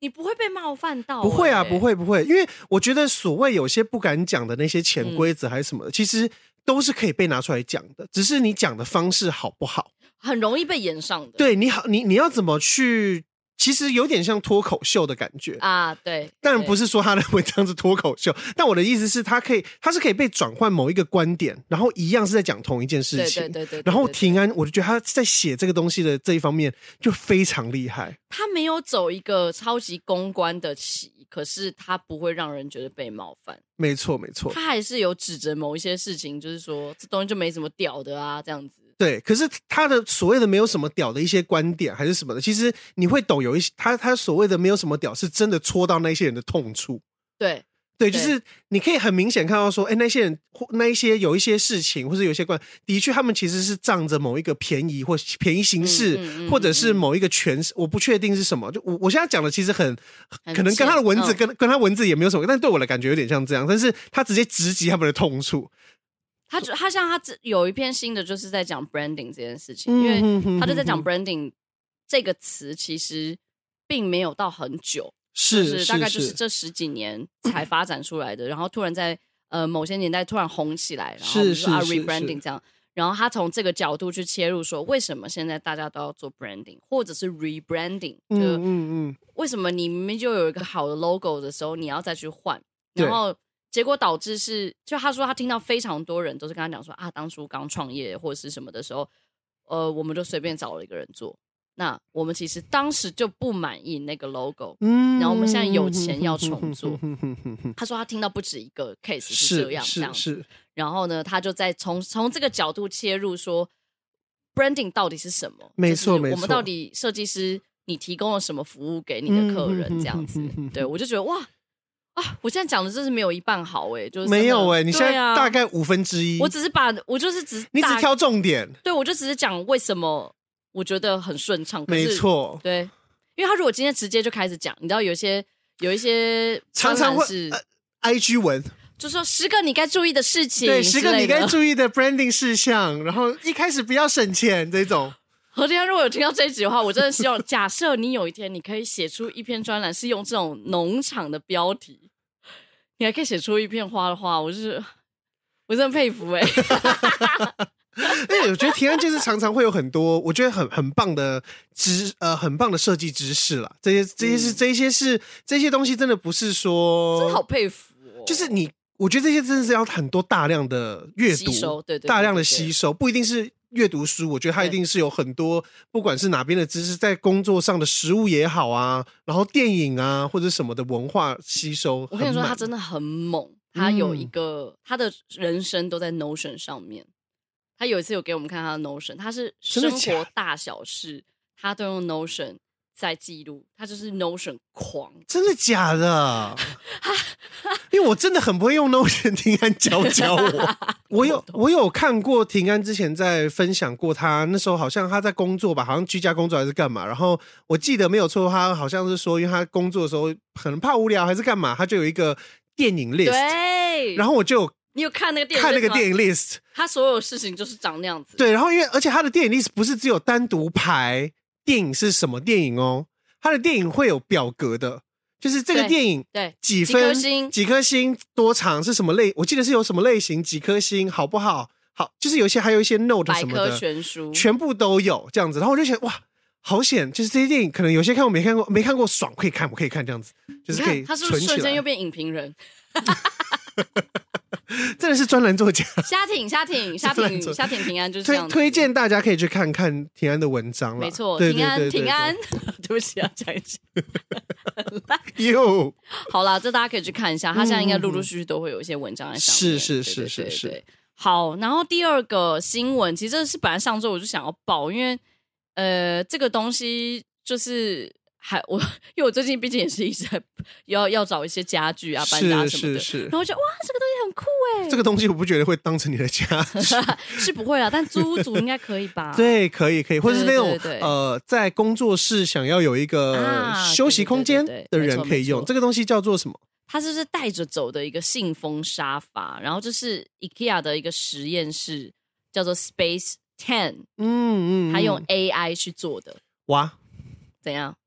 你不会被冒犯到、欸，不会啊，不会不会，因为我觉得所谓有些不敢讲的那些潜规则还是什么，嗯、其实。都是可以被拿出来讲的，只是你讲的方式好不好，很容易被延上的。对你好，你你要怎么去？其实有点像脱口秀的感觉啊。对，当然不是说他的文章是脱口秀，但我的意思是，他可以，他是可以被转换某一个观点，然后一样是在讲同一件事情。对对对对。然后庭安，我就觉得他在写这个东西的这一方面就非常厉害。他没有走一个超级公关的棋。可是他不会让人觉得被冒犯，没错没错，他还是有指着某一些事情，就是说这东西就没什么屌的啊，这样子。对，可是他的所谓的没有什么屌的一些观点还是什么的，其实你会懂有一些他他所谓的没有什么屌，是真的戳到那些人的痛处。对，对，就是你可以很明显看到说，哎，那些人或那一些有一些事情，或者有一些关，的确他们其实是仗着某一个便宜或便宜形式，嗯嗯、或者是某一个权势，我不确定是什么。就我我现在讲的其实很，很可能跟他的文字跟、嗯、跟他文字也没有什么，但对我的感觉有点像这样。但是他直接直击他们的痛处。他就他像他这有一篇新的就是在讲 branding 这件事情，因为他就在讲 branding 这个词其实并没有到很久。是，是，是大概就是这十几年 才发展出来的，然后突然在呃某些年代突然红起来，然后说啊 rebranding 这样，然后他从这个角度去切入说，为什么现在大家都要做 branding 或者是 rebranding？就嗯嗯，为什么你明明就有一个好的 logo 的时候，你要再去换？然后结果导致是，就他说他听到非常多人都是跟他讲说啊，当初刚创业或者是什么的时候，呃，我们就随便找了一个人做。那我们其实当时就不满意那个 logo，嗯，然后我们现在有钱要重做。他说他听到不止一个 case 是这样，是这样子。然后呢，他就在从从这个角度切入说，branding 到底是什么？没错，没错。我们到底设计师你提供了什么服务给你的客人？这样子，对我就觉得哇啊！我现在讲的真是没有一半好哎，就是没有哎，你现在大概五分之一。我只是把我就是只你只挑重点，对我就只是讲为什么。我觉得很顺畅，没错，对，因为他如果今天直接就开始讲，你知道有一些有一些常常会是 IG 文，就说十个你该注意的事情，对，十个你该注意的 branding 事项，然后一开始不要省钱这种。我今天如果有听到这一集的话，我真的希望，假设你有一天你可以写出一篇专栏，是用这种农场的标题，你还可以写出一片花的话，我就是我真的佩服哎、欸。因为我觉得提案就是常常会有很多我觉得很很棒的知呃很棒的设计知识啦，这些这些是这些是这些东西真的不是说真好佩服，哦，就是你我觉得这些真的是要很多大量的阅读，对对，大量的吸收，不一定是阅读书，我觉得他一定是有很多不管是哪边的知识，在工作上的实物也好啊，然后电影啊或者什么的文化吸收，我跟你说他真的很猛，他有一个他的人生都在 Notion 上面。他有一次有给我们看他的 Notion，他是生活大小事，他都用 Notion 在记录，他就是 Notion 狂。真的假的？因为我真的很不会用 Notion，庭安教教我。我有我有看过庭安之前在分享过他，他那时候好像他在工作吧，好像居家工作还是干嘛。然后我记得没有错，他好像是说，因为他工作的时候可能怕无聊还是干嘛，他就有一个电影 list。对。然后我就。你有看那个电影？看那个电影 list，他所有事情就是长那样子。对，然后因为而且他的电影 list 不是只有单独排电影是什么电影哦，他的电影会有表格的，就是这个电影对几分几颗星几颗星多长是什么类？我记得是有什么类型几颗星好不好？好，就是有些还有一些 note 什么的，全书全部都有这样子。然后我就想哇，好险！就是这些电影可能有些看过没看过，没看过爽可以看，我可以看这样子，就是可以。他是不是瞬间又变影评人？真的是专栏作家，虾挺虾挺 虾挺虾挺平安就是这样推推荐大家可以去看看平安的文章了。没错，平安平安，对不起啊，讲一句。哟，好啦，这大家可以去看一下，他现在应该陆陆续续都会有一些文章在上面。是是是是是。好，然后第二个新闻，其实这是本来上周我就想要报，因为呃，这个东西就是。还 我，因为我最近毕竟也是一直在要要找一些家具啊、搬家什么的，是是是，然后我觉得哇，这个东西很酷哎！这个东西我不觉得会当成你的家，是不会啦，但租屋族应该可以吧？对，可以可以，或者是那种呃，在工作室想要有一个休息空间的人可以用。这个东西叫做什么？它就是带着走的一个信封沙发，然后这是 IKEA 的一个实验室，叫做 Space Ten，嗯嗯，它用 AI 去做的。哇，怎样？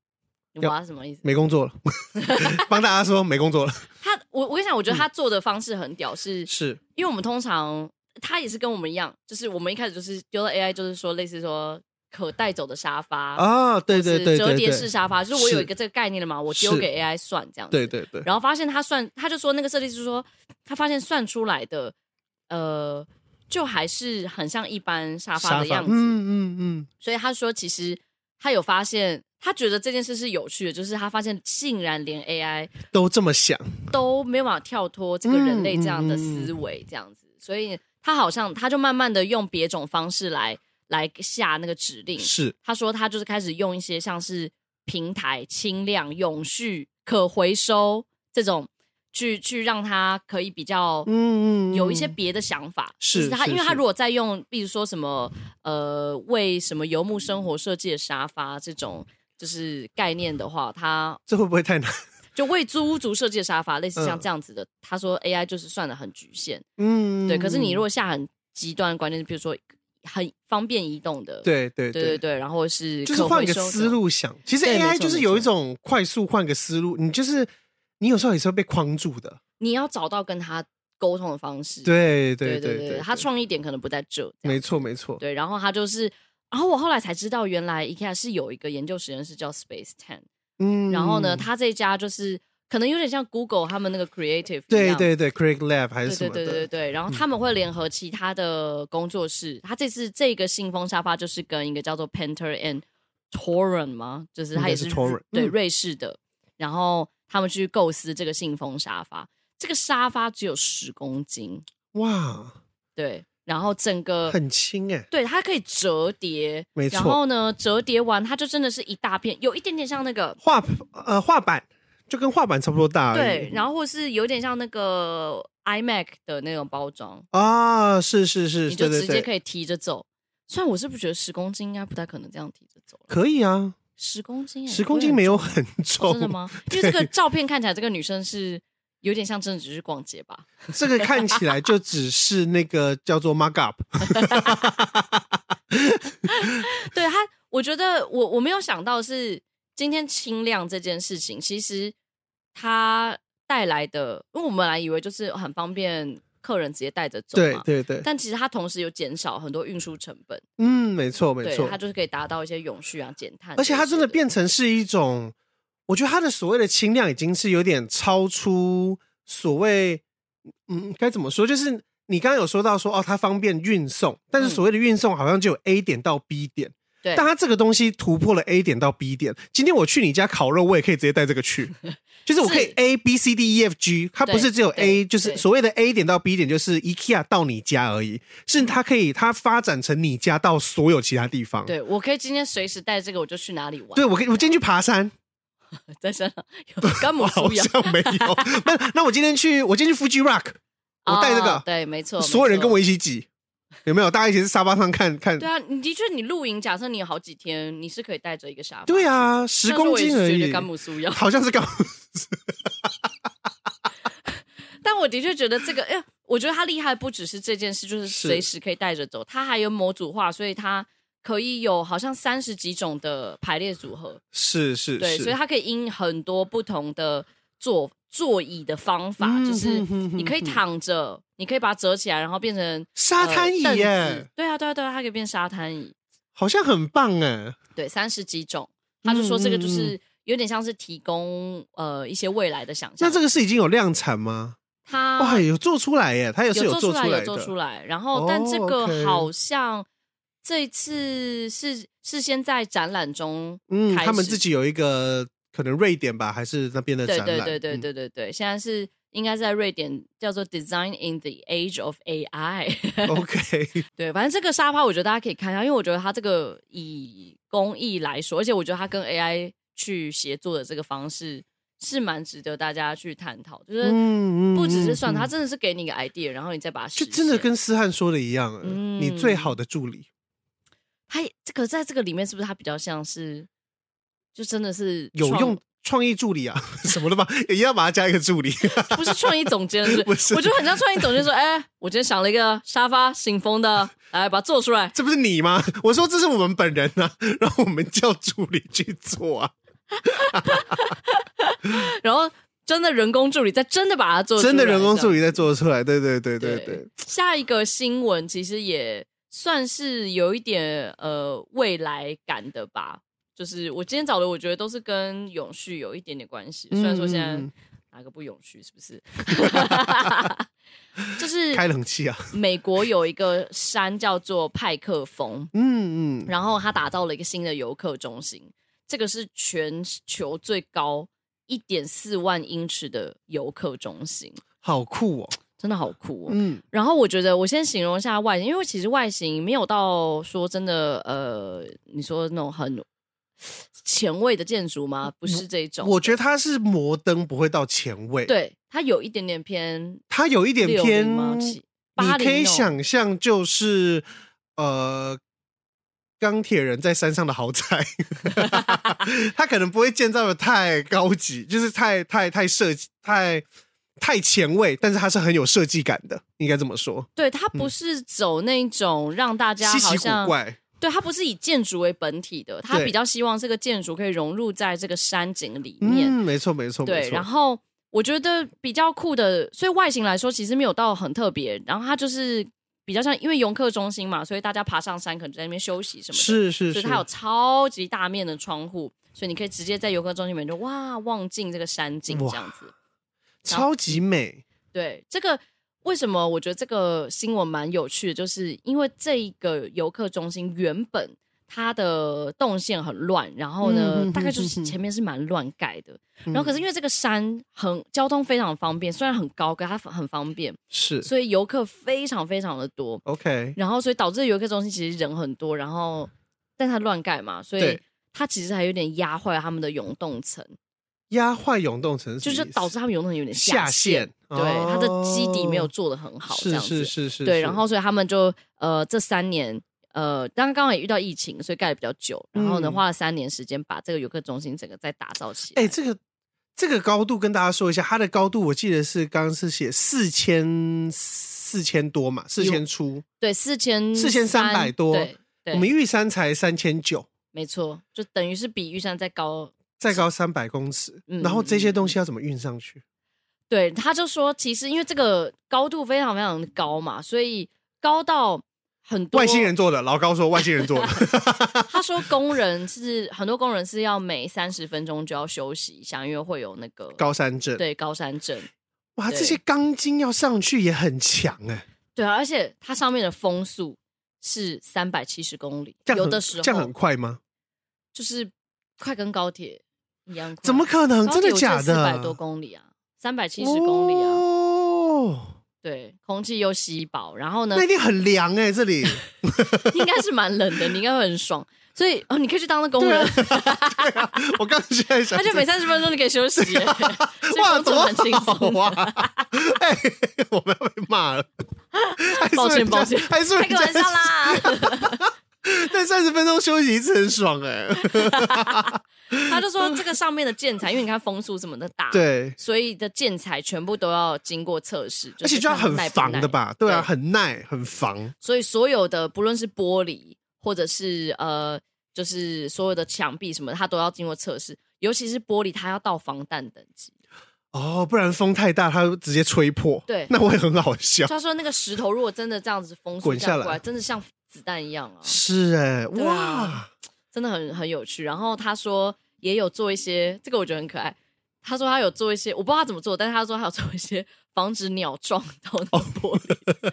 你挖什么意思？没工作了，帮大家说没工作了。他，我我跟你讲，我觉得他做的方式很屌，是是因为我们通常他也是跟我们一样，就是我们一开始就是丢了 AI，就是说类似说可带走的沙发啊，对对对，折叠式沙发，就是我有一个这个概念了嘛，我丢给 AI 算这样子，对对对，然后发现他算，他就说那个设计师说他发现算出来的，呃，就还是很像一般沙发的样子，嗯嗯嗯，所以他说其实他有发现。他觉得这件事是有趣的，就是他发现竟然连 AI 都这么想，都没有办法跳脱这个人类这样的思维，这样子，所以他好像他就慢慢的用别种方式来来下那个指令。是，他说他就是开始用一些像是平台、轻量、永续、可回收这种去去让他可以比较嗯有一些别的想法，是他，因为他如果再用，比如说什么呃为什么游牧生活设计的沙发这种就是概念的话，他这会不会太难？就为租屋族设计的沙发，类似像这样子的，他说 AI 就是算的很局限，嗯，对。可是你如果下很极端的观念，比如说很方便移动的，对对对对对，然后是就是换个思路想，其实 AI 就是有一种快速换个思路，你就是。你有时候也是会被框住的，你要找到跟他沟通的方式。对对对对，他创意点可能不在这。没错没错。对，然后他就是，然后我后来才知道，原来 IKEA 是有一个研究实验室叫 Space Ten。嗯。然后呢，他这家就是可能有点像 Google 他们那个 Creative。对对对，Create Lab 还是什么的。对对对对，然后他们会联合其他的工作室。他这次这个信封沙发就是跟一个叫做 Painter and Toren 吗？就是他也是 Toren 对瑞士的，然后。他们去构思这个信封沙发，这个沙发只有十公斤，哇，对，然后整个很轻哎，对，它可以折叠，没错，然后呢，折叠完它就真的是一大片，有一点点像那个画呃画板，就跟画板差不多大，对，然后或是有点像那个 iMac 的那种包装。啊，是是是，你就直接可以提着走。虽然我是不觉得十公斤应该不太可能这样提着走，可以啊。十公斤，十公斤没有很重，哦，真的吗？因为这个 照片看起来，这个女生是有点像真的只是逛街吧？这个看起来就只是那个叫做 mark up。对他，我觉得我我没有想到是今天轻量这件事情，其实它带来的，因为我们本来以为就是很方便。客人直接带着走嘛，对对对，但其实它同时有减少很多运输成本。嗯，没错没错，它就是可以达到一些永续啊、减碳。而且它真的变成是一种，我觉得它的所谓的轻量已经是有点超出所谓，嗯，该怎么说？就是你刚刚有说到说哦，它方便运送，但是所谓的运送好像就有 A 点到 B 点。对，但它这个东西突破了 A 点到 B 点。今天我去你家烤肉，我也可以直接带这个去，就是我可以 A B C D E F G，它不是只有 A，就是所谓的 A 点到 B 点，就是 IKEA 到你家而已，是它可以它发展成你家到所有其他地方。对，我可以今天随时带这个，我就去哪里玩。对，我可以我今天去爬山，在山上有 干母酥羊，好像没有。那那我今天去，我今天去 Fuji Rock，我带这个，对，没错，所有人跟我一起挤。有没有？大家一起在沙发上看看。对啊，你的确，你露营，假设你有好几天，你是可以带着一个沙发。对啊，十公斤而已。干母好像是干。但我的确觉得这个，哎，我觉得他厉害，不只是这件事，就是随时可以带着走。他还有模组化，所以它可以有好像三十几种的排列组合。是是，对，所以它可以因很多不同的坐座椅的方法，就是你可以躺着。你可以把它折起来，然后变成沙滩椅耶、呃！对啊，对啊，对啊，它可以变沙滩椅，好像很棒哎。对，三十几种，他就说这个就是有点像是提供呃一些未来的想象。那这个是已经有量产吗？它哇，有做出来耶！它也是有做出来，有做出来。然后，但这个好像这一次是是先在展览中，嗯，他们自己有一个可能瑞典吧，还是那边的展览？对对对对对对对，嗯、现在是。应该在瑞典叫做 Design in the Age of AI。OK，对，反正这个沙发我觉得大家可以看一下，因为我觉得它这个以工艺来说，而且我觉得它跟 AI 去协作的这个方式是蛮值得大家去探讨。就是不只是算，它真的是给你一个 idea，然后你再把它。就真的跟思翰说的一样，嗯，你最好的助理。它这个在这个里面是不是它比较像是，就真的是有用？创意助理啊，什么的吧，也要把它加一个助理。不是创意总监，是不是？我就很像创意总监说：“哎、欸，我今天想了一个沙发信封的，来把它做出来。”这不是你吗？我说这是我们本人啊，然后我们叫助理去做啊。然后真的人工助理在真的把它做出来，真的人工助理在做出来。对对对对对，对。下一个新闻其实也算是有一点呃未来感的吧。就是我今天找的，我觉得都是跟永续有一点点关系。虽然说现在哪个不永续，是不是？就是开冷气啊。美国有一个山叫做派克峰，嗯嗯，然后他打造了一个新的游客中心，这个是全球最高一点四万英尺的游客中心，好酷哦，真的好酷哦。嗯，然后我觉得我先形容一下外形，因为其实外形没有到说真的，呃，你说那种很。前卫的建筑吗？不是这种，我觉得它是摩登，不会到前卫。对，它有一点点偏，它有一点偏，你可以想象就是呃。钢铁人在山上的豪宅，他可能不会建造的太高级，就是太太太设计太太前卫，但是它是很有设计感的，应该这么说。对，它不是走那种让大家好像对，它不是以建筑为本体的，它比较希望这个建筑可以融入在这个山景里面。嗯，没错没错。对，然后我觉得比较酷的，所以外形来说其实没有到很特别，然后它就是。比较像，因为游客中心嘛，所以大家爬上山可能在那边休息什么的。是是是，所以它有超级大面的窗户，所以你可以直接在游客中心里面就哇望尽这个山景这样子，超级美。对，这个为什么我觉得这个新闻蛮有趣的，就是因为这一个游客中心原本。它的动线很乱，然后呢，嗯、大概就是前面是蛮乱盖的。嗯、然后可是因为这个山很交通非常方便，虽然很高，可它很方便，是，所以游客非常非常的多。OK，然后所以导致游客中心其实人很多，然后但它乱盖嘛，所以它其实还有点压坏了他们的涌动层，压坏涌动层就是导致他们涌动层有点下陷。下线对，它的基底没有做得很好，这样子是是是是。对，然后所以他们就呃这三年。呃，刚刚也遇到疫情，所以盖的比较久。然后呢，嗯、花了三年时间把这个游客中心整个再打造起来。哎、欸，这个这个高度跟大家说一下，它的高度我记得是刚刚是写四千四千多嘛，四千出，对，四千四千三百多。对，对我们玉山才三千九，没错，就等于是比玉山再高再高三百公尺。嗯、然后这些东西要怎么运上去？对，他就说，其实因为这个高度非常非常的高嘛，所以高到。很多外星人做的，老高说外星人做的。他说工人是很多工人是要每三十分钟就要休息一下，因为会有那个高山症。对，高山症。哇，这些钢筋要上去也很强哎。对啊，而且它上面的风速是三百七十公里，有的时候这样很快吗？就是快跟高铁一样快。怎么可能？真的假的？四百多公里啊，三百七十公里啊。哦。对，空气又稀薄，然后呢？那一定很凉哎、欸，这里 应该是蛮冷的，你应该会很爽。所以哦，你可以去当那工人。我刚现在想，而且每三十分钟你可以休息，啊、哇，多很轻松啊！哎、欸，我们要被骂了，抱歉抱歉，还是开个玩笑啦。但三十分钟休息一次很爽哎、欸，他就说这个上面的建材，因为你看风速这么的大，对，所以的建材全部都要经过测试，而且就要很防的吧？对啊，对很耐很防。所以所有的不论是玻璃或者是呃，就是所有的墙壁什么，它都要经过测试，尤其是玻璃，它要到防弹等级。哦，不然风太大，它直接吹破。对，那会很好笑。他说那个石头如果真的这样子风速滚下来，真的像。子弹一样啊！是哎、欸，哇，啊、真的很很有趣。然后他说也有做一些，这个我觉得很可爱。他说他有做一些，我不知道他怎么做，但是他说他有做一些防止鸟撞到那玻璃。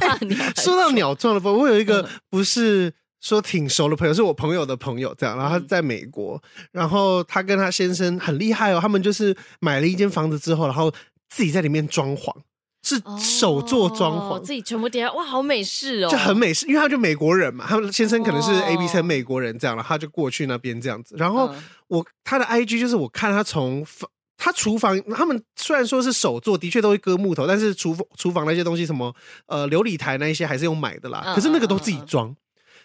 欸、说到鸟撞的玻璃，我有一个不是说挺熟的朋友，是我朋友的朋友，这样。然后他在美国，然后他跟他先生很厉害哦，他们就是买了一间房子之后，然后自己在里面装潢。是手做装潢，自己全部叠，哇，好美式哦，就很美式，因为他就美国人嘛，他们先生可能是 A B C 美国人这样了，他就过去那边这样子。然后我他的 I G 就是我看他从他厨房，他们虽然说是手做，的确都会割木头，但是厨房厨房那些东西什么呃琉璃台那一些还是用买的啦，可是那个都自己装，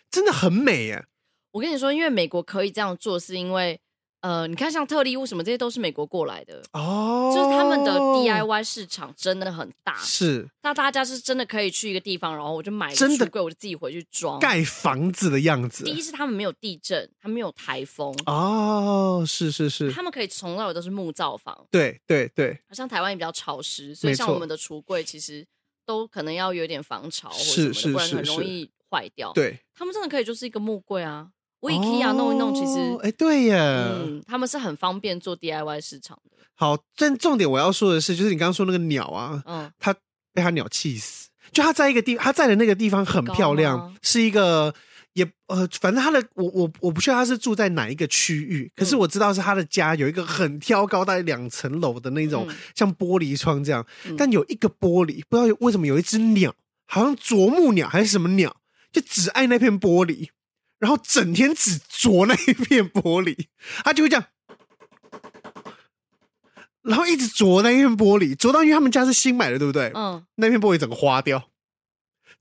真的很美耶。我跟你说，因为美国可以这样做，是因为。呃，你看像特力屋什么这些都是美国过来的哦，就是他们的 DIY 市场真的很大，是。那大家是真的可以去一个地方，然后我就买真的柜，我就自己回去装盖房子的样子。第一是他们没有地震，他们没有台风哦，是是是，他们可以从来都是木造房，对对对。好像台湾也比较潮湿，所以像我们的橱柜其实都可能要有点防潮或者什么的，是是是是，不然很容易坏掉。对，他们真的可以就是一个木柜啊。我 IKEA 弄一弄，其实哎，对耶，嗯，他们是很方便做 DIY 市场的。好，但重点我要说的是，就是你刚刚说那个鸟啊，嗯，它被它鸟气死，就它在一个地，它在的那个地方很漂亮，是一个也呃，反正它的我我我不确定它是住在哪一个区域，可是我知道是它的家有一个很挑高，大概两层楼的那种像玻璃窗这样，但有一个玻璃，不知道为什么有一只鸟，好像啄木鸟还是什么鸟，就只爱那片玻璃。然后整天只啄那一片玻璃，他就会这样，然后一直啄那一片玻璃，啄到因为他们家是新买的，对不对？嗯，那片玻璃整个花掉。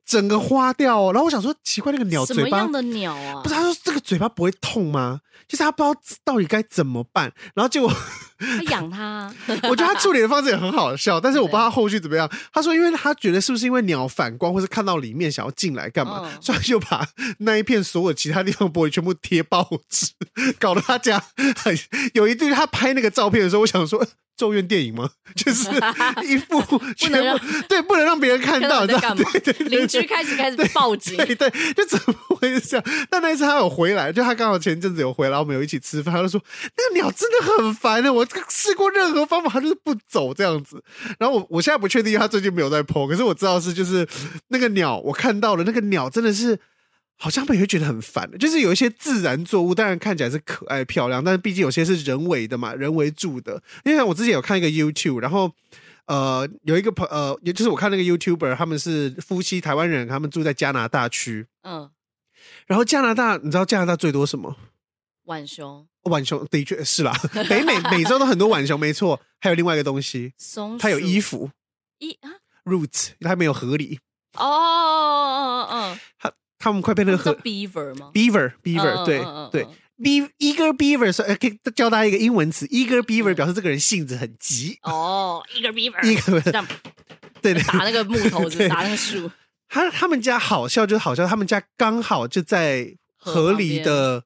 整个花掉，哦，然后我想说奇怪，那个鸟嘴巴什么样的鸟啊？不是，他说这个嘴巴不会痛吗？就是他不知道到底该怎么办，然后结果他养它，我觉得他处理的方式也很好笑，但是我不知道他后续怎么样。他说，因为他觉得是不是因为鸟反光，或是看到里面想要进来干嘛，嗯、所以他就把那一片所有其他地方玻璃全部贴报纸，搞得他家很有一对。他拍那个照片的时候，我想说。咒怨电影吗？就是 一副全部对，不能让别人看到，你知道吗？邻居开始开始报警，对对，就怎么会这样？但那一次他有回来，就他刚好前一阵子有回来，我们有一起吃饭，他就说那个鸟真的很烦的，我试过任何方法，他就是不走这样子。然后我我现在不确定他最近没有在 po，可是我知道是就是那个鸟，我看到了那个鸟真的是。好像他们会觉得很烦的，就是有一些自然作物，当然看起来是可爱漂亮，但是毕竟有些是人为的嘛，人为住的。因为我之前有看一个 YouTube，然后呃有一个朋呃，也就是我看那个 YouTuber，他们是夫妻台湾人，他们住在加拿大区，嗯，然后加拿大，你知道加拿大最多什么？浣熊。浣熊的确是啦，北美 美洲都很多浣熊，没错。还有另外一个东西，松鼠，它有衣服，衣啊，Roots，它没有河狸。哦哦哦哦，它。他们快变成河 beaver 吗？beaver beaver 对对，be eager beaver 说，可以教大家一个英文词，eager beaver 表示这个人性子很急。哦，eager beaver，这样 对对，打那个木头，打那个树。他他们家好笑就是好笑，他们家刚好就在河狸的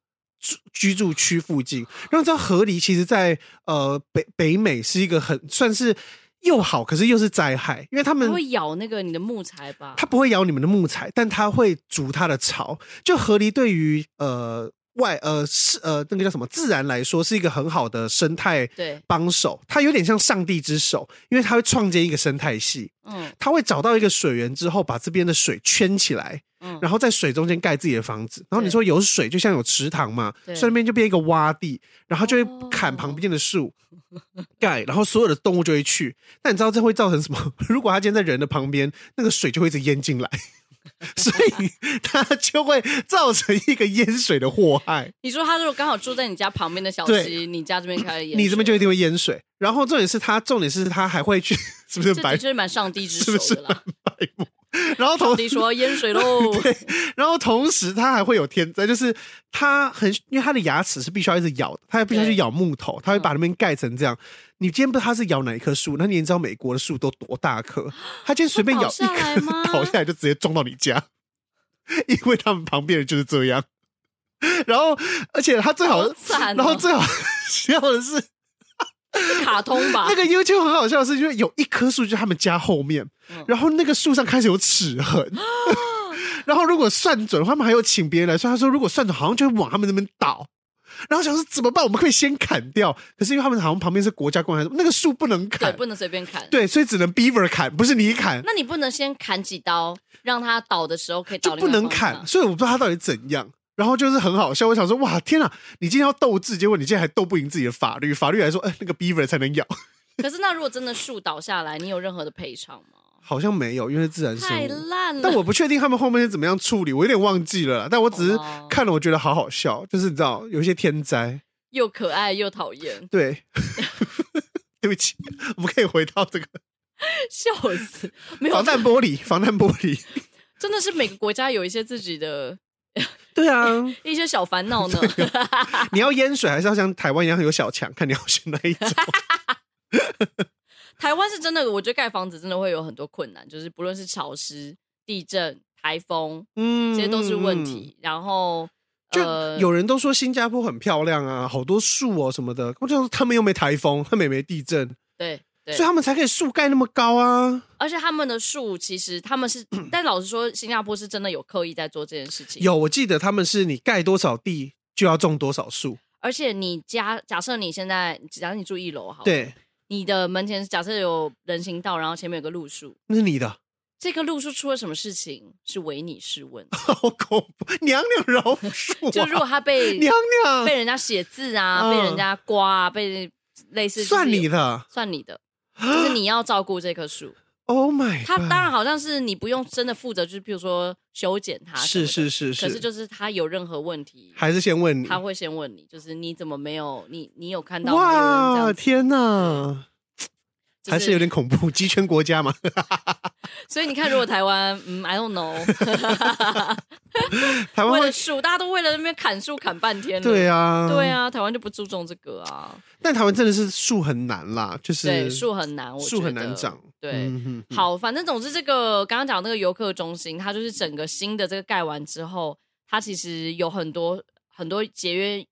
居住区附近。然后知道河狸其实，在呃北北美是一个很算是。又好，可是又是灾害，因为他们会咬那个你的木材吧？它不会咬你们的木材，但它会筑它的巢。就河狸对于呃外呃是呃那个叫什么自然来说是一个很好的生态对帮手，它有点像上帝之手，因为它会创建一个生态系。嗯，它会找到一个水源之后，把这边的水圈起来。然后在水中间盖自己的房子，然后你说有水就像有池塘嘛，顺便就变一个洼地，然后就会砍旁边的树 盖，然后所有的动物就会去。但你知道这会造成什么？如果他今天在人的旁边，那个水就会一直淹进来，所以它就会造成一个淹水的祸害。你说他如果刚好住在你家旁边的小溪，你家这边开始淹，你这边就一定会淹水。然后重点是他，重点是他还会去，是不是白？这是蛮上帝之手的啦。白目。然后同时说淹水喽，对，然后同时他还会有天灾，就是他很，因为他的牙齿是必须要一直咬的，它还必须要去咬木头，他会把那边盖成这样。你今天不知道它是咬哪一棵树，那你也知道美国的树都多大棵，他今天随便咬一棵，倒下来就直接撞到你家，因为他们旁边人就是这样。然后，而且他最好，然后最好笑的是。卡通吧，那个 YouTube 很好笑的是，就是有一棵树就他们家后面，嗯、然后那个树上开始有齿痕，哦、然后如果算准，他们还有请别人来算，他说如果算准，好像就会往他们那边倒，然后想说怎么办？我们可以先砍掉，可是因为他们好像旁边是国家公园，那个树不能砍，对，不能随便砍，对，所以只能 Beaver 砍，不是你砍。那你不能先砍几刀，让它倒的时候可以倒，就不能砍，所以我不知道它到底怎样。然后就是很好笑，我想说，哇，天啊，你今天要斗智，结果你今天还斗不赢自己的法律。法律来说，哎，那个 beaver 才能咬。可是那如果真的树倒下来，你有任何的赔偿吗？好像没有，因为是自然生物。太烂了。但我不确定他们后面是怎么样处理，我有点忘记了。但我只是看了，我觉得好好笑，就是你知道，有一些天灾，又可爱又讨厌。对，对不起，我们可以回到这个，笑死，没有防弹玻璃，防弹玻璃，真的是每个国家有一些自己的。对啊，一些小烦恼呢。你要淹水，还是要像台湾一样有小强？看你要选哪一种。台湾是真的，我觉得盖房子真的会有很多困难，就是不论是潮湿、地震、台风，嗯，这些都是问题。然后，就有人都说新加坡很漂亮啊，好多树哦什么的。我就说他们又没台风，他们也没地震。对。对所以他们才可以树盖那么高啊！而且他们的树其实他们是，但老实说，新加坡是真的有刻意在做这件事情。有，我记得他们是你盖多少地就要种多少树。而且你家假设你现在假设你住一楼好，对，你的门前假设有人行道，然后前面有个路树，那是你的。这棵路树出了什么事情是唯你是问？好恐怖！娘娘饶恕、啊！就如果他被 娘娘被人家写字啊，嗯、被人家刮、啊，被类似算你的，算你的。就是你要照顾这棵树，Oh my！它当然好像是你不用真的负责，就是比如说修剪它，是是是是。可是就是它有任何问题，还是先问你，他会先问你，就是你怎么没有你你有看到哇？天哪！就是、还是有点恐怖，集权国家嘛。所以你看，如果台湾，嗯，I don't know，台湾为了树，大家都为了那边砍树砍半天。对啊，对啊，台湾就不注重这个啊。但台湾真的是树很难啦，就是对树很难，树很难长。对，嗯、好，反正总之这个刚刚讲那个游客中心，它就是整个新的这个盖完之后，它其实有很多很多节约。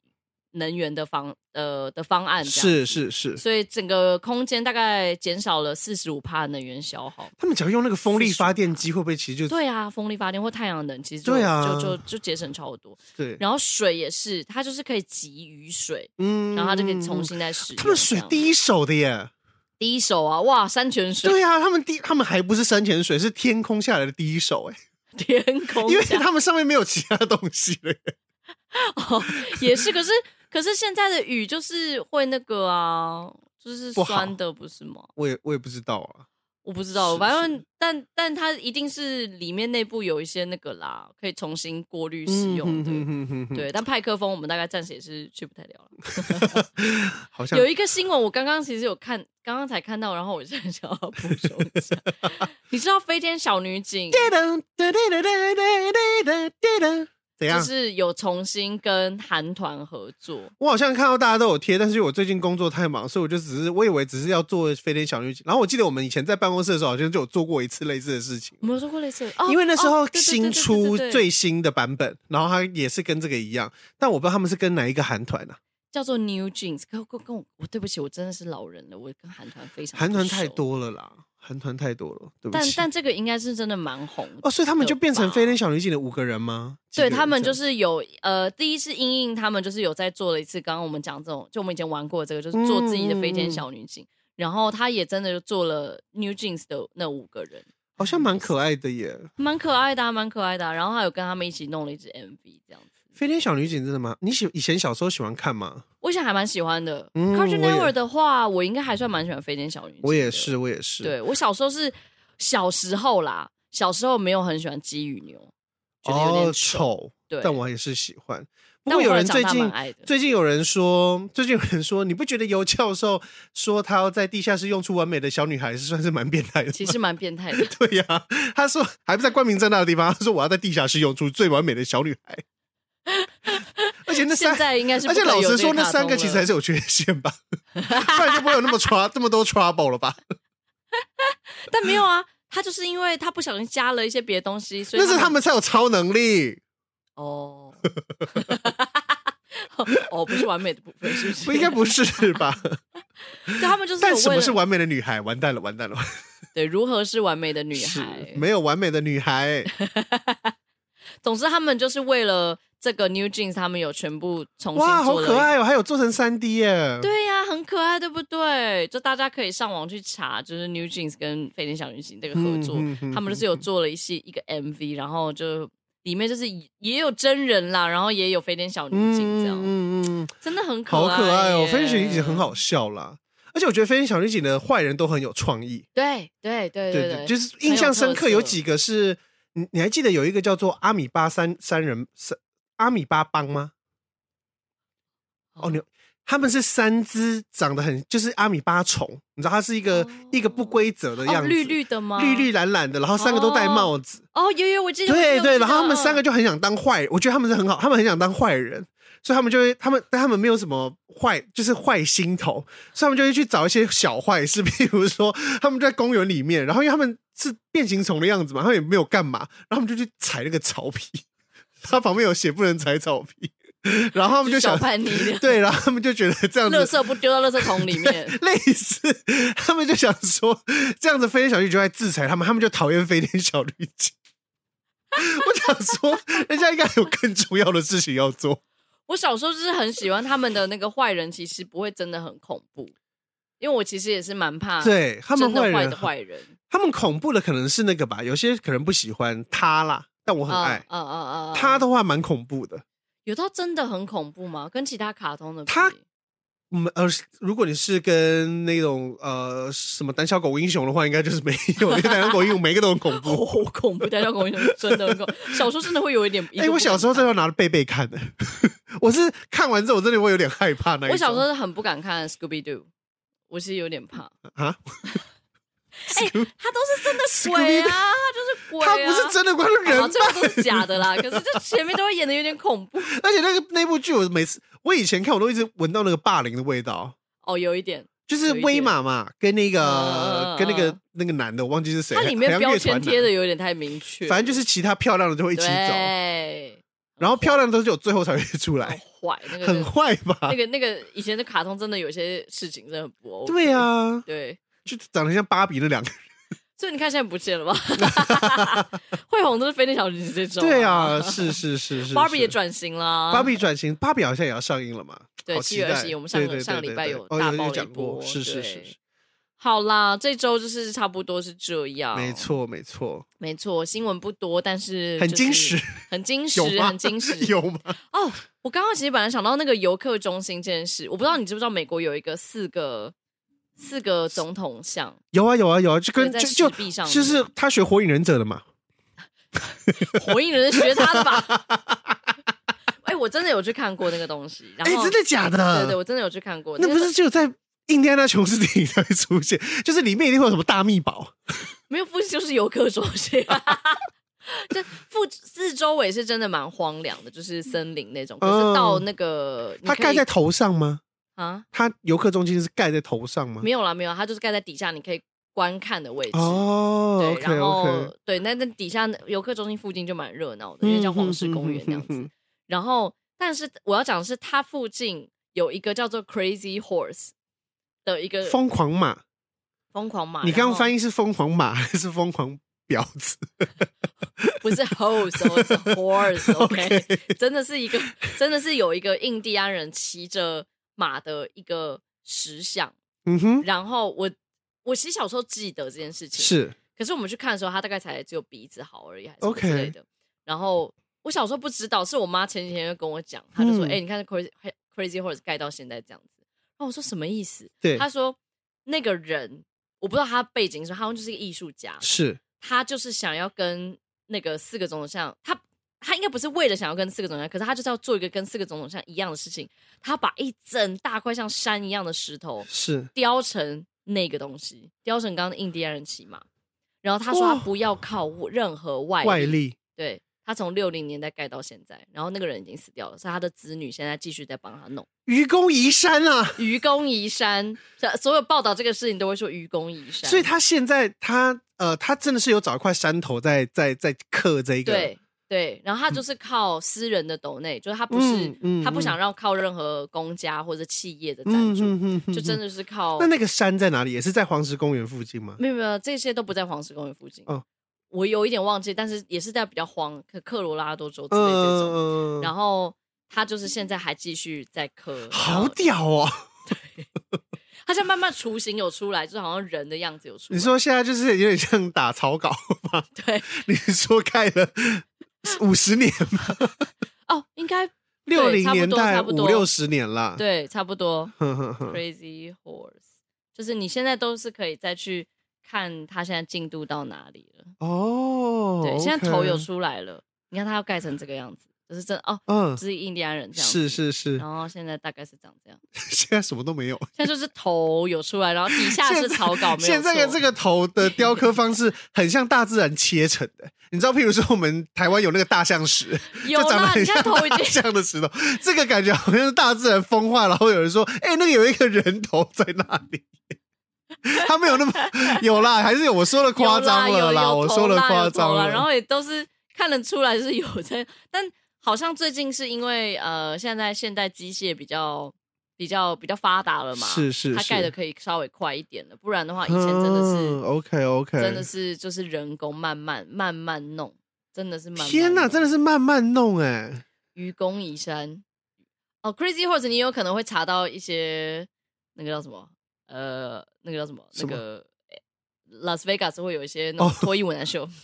能源的方呃的方案是是是，所以整个空间大概减少了四十五帕能源消耗。他们只要用那个风力发电机，会不会其实就对啊？风力发电或太阳能，其实就对啊，就就就节省超多。对，然后水也是，它就是可以集雨水，嗯，然后它就可以重新再使用。他们水第一手的耶，第一手啊！哇，山泉水。对啊，他们第他们还不是山泉水，是天空下来的第一手哎，天空，因为他们上面没有其他东西了。哦，也是，可是。可是现在的雨就是会那个啊，就是酸的，不是吗？我也我也不知道啊，我不知道，反正但但它一定是里面内部有一些那个啦，可以重新过滤使用的。嗯、哼哼哼哼对，但派克风我们大概暂时也是去不太了了。好像有一个新闻，我刚刚其实有看，刚刚才看到，然后我现在想要补充一下。你知道飞天小女警？就是有重新跟韩团合作，我好像看到大家都有贴，但是我最近工作太忙，所以我就只是我以为只是要做飞天小女警。然后我记得我们以前在办公室的时候，好像就有做过一次类似的事情。没有做过类似的，因为那时候新出最新的版本，然后它也是跟这个一样，但我不知道他们是跟哪一个韩团啊？叫做 New Jeans。跟跟跟我，我对不起，我真的是老人了，我跟韩团非常韩团太多了啦。韩团太多了，对不起。但但这个应该是真的蛮红的哦，所以他们就变成飞天小女警的五个人吗？对，他们就是有呃，第一次因应他们就是有在做了一次，刚刚我们讲这种，就我们以前玩过这个，就是做自己的飞天小女警，嗯、然后他也真的就做了 New Jeans 的那五个人，好像蛮可爱的耶，蛮可爱的、啊，蛮可爱的、啊。然后还有跟他们一起弄了一支 MV 这样子。飞天小女警真的吗？你喜以前小时候喜欢看吗？我以前还蛮喜欢的。嗯、Cartoon Network 的话，我应该还算蛮喜欢飞天小女警。我也是，我也是。对，我小时候是。小时候啦，小时候没有很喜欢鸡与牛，觉得有点丑。对，但我也是喜欢。不过有人最近最近有人说，最近有人说，你不觉得尤教授说他要在地下室用出完美的小女孩是算是蛮变态的？其实蛮变态的。对呀、啊，他说还不在光明正大的地方，他说我要在地下室用出最完美的小女孩。而且那三，现在应该是，而且老实说，那三个其实还是有缺陷吧，不然就不会有那么 trouble 这么多 trouble 了吧。但没有啊，他就是因为他不小心加了一些别的东西，所以那是他们才有超能力哦。哦，不是完美的部分，是不是？不应该不是吧？对，他们就是。但什么是完美的女孩？完蛋了，完蛋了！对，如何是完美的女孩？没有完美的女孩。总之，他们就是为了。这个 New Jeans 他们有全部重新做哇，好可爱哦，还有做成三 D 耶！对呀、啊，很可爱，对不对？就大家可以上网去查，就是 New Jeans 跟飞天小女警这个合作，嗯、他们就是有做了一些一个 MV，然后就里面就是也有真人啦，然后也有飞天小女警这样，嗯嗯嗯，真的很可爱，好可爱哦！飞天小女警很好笑啦，而且我觉得飞天小女警的坏人都很有创意，对对对对对，就是印象深刻有几个是，你你还记得有一个叫做阿米巴三三人三。阿米巴帮吗？哦，你他们是三只长得很，就是阿米巴虫，你知道它是一个、哦、一个不规则的样子，绿绿的吗？绿绿蓝蓝的，然后三个都戴帽子。哦，有有，我记得。对对，然后他们三个就很想当坏人，我觉得他们是很好，他们很想当坏人，所以他们就会，他们但他们没有什么坏，就是坏心头，所以他们就会去找一些小坏事，比如说他们就在公园里面，然后因为他们是变形虫的样子嘛，他们也没有干嘛，然后他们就去踩那个草皮。他旁边有写不能踩草皮，然后他们就想叛逆，对，然后他们就觉得这样子，垃圾不丢到垃圾桶里面，类似，他们就想说这样子飞天小绿就在制裁他们，他们就讨厌飞天小绿警。我想说，人家应该有更重要的事情要做。我小时候就是很喜欢他们的那个坏人，其实不会真的很恐怖，因为我其实也是蛮怕对他们坏人的坏人，他们恐怖的可能是那个吧，有些可能不喜欢他啦。但我很爱，嗯嗯嗯，他的话蛮恐怖的，有到真的很恐怖吗？跟其他卡通的比，他嗯呃，如果你是跟那种呃什么胆小狗英雄的话，应该就是没有，因为胆小狗英雄每个都很恐怖，好恐怖！胆小狗英雄 真的很恐怖，小时候真的会有一点。哎、欸，我小时候真的要拿着贝贝看的，我是看完之后我真的会有点害怕那。我小时候是很不敢看 Scooby Doo，我是有点怕啊。哎、欸，他都是真的鬼啊，他就是鬼、啊，他不是真的鬼，是人，最后都是假的啦。可是就前面都会演的有点恐怖，而且那个那部剧，我每次我以前看，我都一直闻到那个霸凌的味道。哦，有一点，就是威马嘛，跟那个、呃、跟那个那个男的，我忘记是谁。它里面标签贴的有点太明确，反正就是其他漂亮的就会一起走，对。然后漂亮的都是有最后才会出来，坏，那个很坏吧？那个那个以前的卡通真的有些事情真的很不 OK。对啊，对，就长得像芭比那两个人。所以你看现在不见了吧？会红都是飞天小女警这种。对啊，是是是 是。芭比也转型了，芭比转型，芭比好像也要上映了嘛？对，七月二十一，我们上个上个礼拜有大爆一波。是是是。好啦，这周就是差不多是这样。没错没错没错，新闻不多，但是很惊喜，很惊喜，很惊喜。有吗？哦，我刚刚其实本来想到那个游客中心这件事，我不知道你知不知道，美国有一个四个。四个总统像有啊有啊有啊，就跟就就就是他学火影忍者的嘛，火影忍者 学他的吧？哎、欸，我真的有去看过那个东西，哎、欸，真的假的？对，对对，我真的有去看过。那不是只有在印第安纳琼斯电影才会出现，就是里面一定会有什么大秘宝？没有附近就是游客中心，这附四周围是真的蛮荒凉的，就是森林那种。可是到那个，它盖在头上吗？啊，它游客中心是盖在头上吗？没有啦，没有，它就是盖在底下，你可以观看的位置。哦，对，okay, 然后 okay 对，那那底下游客中心附近就蛮热闹的，因为叫黄石公园那样子。嗯、然后，但是我要讲的是，它附近有一个叫做 Crazy Horse 的一个疯狂马，疯狂马。你刚刚翻译是疯狂马 还是疯狂婊子？不是 horse，是 horse，OK，、okay? 真的是一个，真的是有一个印第安人骑着。马的一个石像，嗯哼，然后我我其实小时候记得这件事情，是，可是我们去看的时候，他大概才只有鼻子好而已，还是之类的。然后我小时候不知道，是我妈前几天就跟我讲，她就说：“哎、嗯欸，你看 crazy crazy horse 盖到现在这样子。”然后我说：“什么意思？”对，他说：“那个人我不知道他背景是，他好像就是一个艺术家，是他就是想要跟那个四个总统像他。”他应该不是为了想要跟四个总统像，可是他就是要做一个跟四个总统像一样的事情。他把一整大块像山一样的石头是雕成那个东西，雕成刚刚的印第安人骑马。然后他说他不要靠任何外力，外力。对，他从六零年代盖到现在，然后那个人已经死掉了，所以他的子女现在继续在帮他弄。愚公移山啊！愚公移山，所有报道这个事情都会说愚公移山。所以他现在他呃，他真的是有找一块山头在在在刻这一个。对。对，然后他就是靠私人的斗内，嗯、就是他不是、嗯嗯、他不想让靠任何公家或者企业的赞助，就真的是靠。那那个山在哪里？也是在黄石公园附近吗？没有没有，这些都不在黄石公园附近。哦，我有一点忘记，但是也是在比较荒，科科罗拉多州之类这种。嗯、然后他就是现在还继续在刻，好屌哦！对，他现在慢慢雏形有出来，就好像人的样子有出来。你说现在就是有点像打草稿吗？对，你说盖了。五十年吗？哦，应该 六零年代五六十年了。对，差不多。Crazy Horse，就是你现在都是可以再去看他现在进度到哪里了。哦，对，现在头有出来了。你看他要盖成这个样子。是真哦，嗯，是印第安人这样，是是是，然后现在大概是长这样，现在什么都没有，现在就是头有出来，然后底下是草稿，没有。现在的这个头的雕刻方式很像大自然切成的，你知道，譬如说我们台湾有那个大象石，有就长得很像大象的石头，这个感觉好像是大自然风化，然后有人说，哎、欸，那个有一个人头在那里，他没有那么有啦，还是有，我说的夸张了啦，我说的夸张了，然后也都是看得出来是有在，但。好像最近是因为呃，现在现代机械比较比较比较发达了嘛，是是，是，它盖的可以稍微快一点了，不然的话，以前真的是、嗯、OK OK，真的是就是人工慢慢慢慢弄，真的是慢慢。天哪，真的是慢慢弄哎！愚公移山哦，Crazy Horse，你有可能会查到一些那个叫什么呃，那个叫什么，什么那个拉斯维加斯会有一些那种脱衣舞男秀。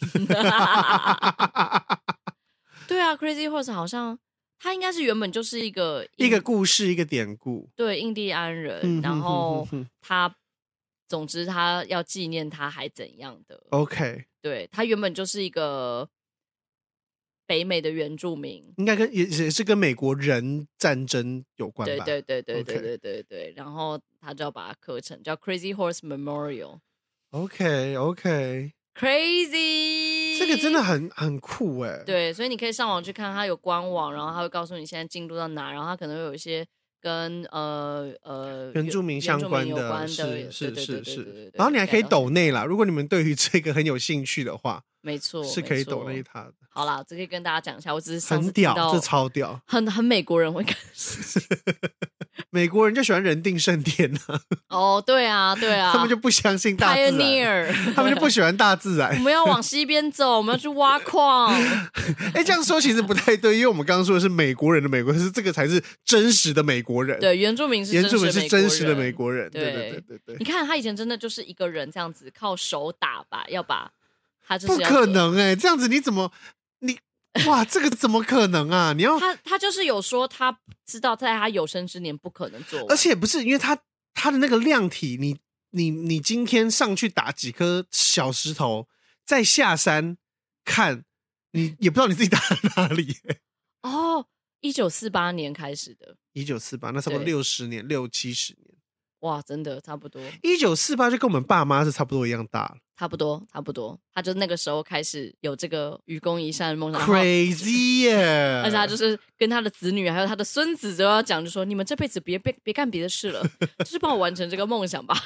对啊，Crazy Horse 好像他应该是原本就是一个一个故事，一个典故。对，印第安人，嗯、然后他，总之他要纪念他还怎样的？OK，对，他原本就是一个北美的原住民，应该跟也也是跟美国人战争有关吧？对对对对对对对.然后他就要把它刻成叫 Crazy Horse Memorial。OK OK。Crazy，这个真的很很酷哎。对，所以你可以上网去看，它有官网，然后它会告诉你现在进度到哪，然后它可能会有一些跟呃呃原住民相关的，关的是是是是。然后你还可以抖内啦，如果你们对于这个很有兴趣的话。没错，是可以抖那一塔的。好啦，这可以跟大家讲一下，我只是很屌，这超屌，很很美国人会干。美国人就喜欢人定胜天呐。哦，对啊，对啊，他们就不相信大自然，他们就不喜欢大自然。我们要往西边走，我们要去挖矿。哎，这样说其实不太对，因为我们刚刚说的是美国人的美国，是这个才是真实的美国人。对，原住民是原住民是真实的美国人。对对对对对。你看他以前真的就是一个人这样子靠手打吧，要把。不可能哎、欸，这样子你怎么你哇？这个怎么可能啊？你要他他就是有说他知道在他有生之年不可能做，而且不是因为他他的那个量体，你你你今天上去打几颗小石头，再下山看，你也不知道你自己打在哪里、欸。哦，一九四八年开始的，一九四八，那差不多六十年，六七十年。哇，真的差不多。一九四八就跟我们爸妈是差不多一样大了，差不多，差不多。他就那个时候开始有这个愚公移山的梦想，crazy 耶！而且他就是跟他的子女还有他的孙子都要讲，就说你们这辈子别别别干别的事了，就是帮我完成这个梦想吧。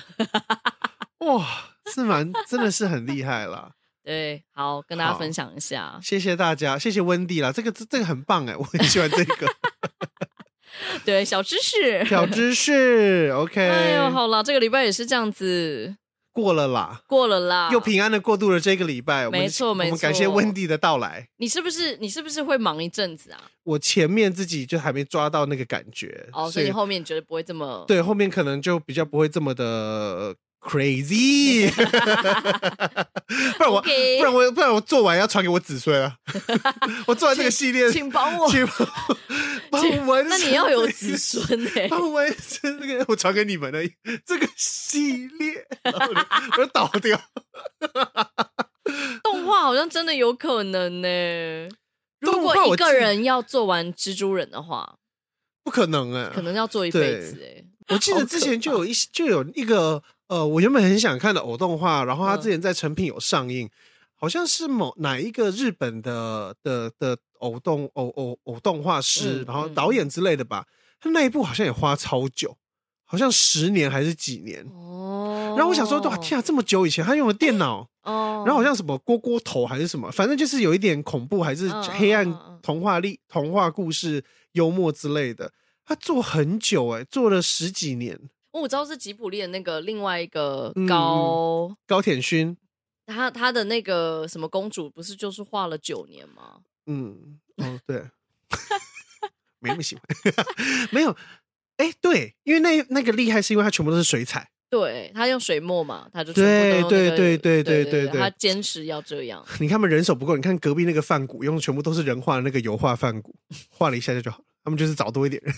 哇，是蛮真的是很厉害啦。对，好，跟大家分享一下，谢谢大家，谢谢温蒂啦，这个这个很棒哎，我很喜欢这个。对，小知识，小知识，OK。哎呦，好了，这个礼拜也是这样子过了啦，过了啦，又平安的过渡了这个礼拜。没错，没错。我们感谢温蒂的到来。你是不是，你是不是会忙一阵子啊？我前面自己就还没抓到那个感觉，哦，所以你后面觉得不会这么？对，后面可能就比较不会这么的。Crazy，不然我不然我不然我做完要传给我子孙啊！我做完这个系列，请帮我，请帮我那你要有子孙哎，帮我这个，我传给你们的这个系列，我就倒掉。动画好像真的有可能呢。如果一个人要做完蜘蛛人的话，不可能哎，可能要做一辈子哎。我记得之前就有一就有一个。呃，我原本很想看的偶动画，然后他之前在成品有上映，嗯、好像是某哪一个日本的的的偶动偶偶偶动画师，嗯、然后导演之类的吧。他那一部好像也花超久，好像十年还是几年。哦。然后我想说，哇，天啊，这么久以前他用的电脑。哦。然后好像什么锅锅头还是什么，反正就是有一点恐怖，还是黑暗童话历童话故事幽默之类的。他做很久哎、欸，做了十几年。哦我知道是吉卜力的那个另外一个高、嗯、高田勋，他他的那个什么公主不是就是画了九年吗？嗯，哦对，没那么喜欢，没有，哎、欸、对，因为那那个厉害是因为他全部都是水彩，对他用水墨嘛，他就对对对对对对对，他坚持要这样。你看他们人手不够，你看隔壁那个范谷用的全部都是人画的那个油画范谷，画了一下就就好了，他们就是找多一点人。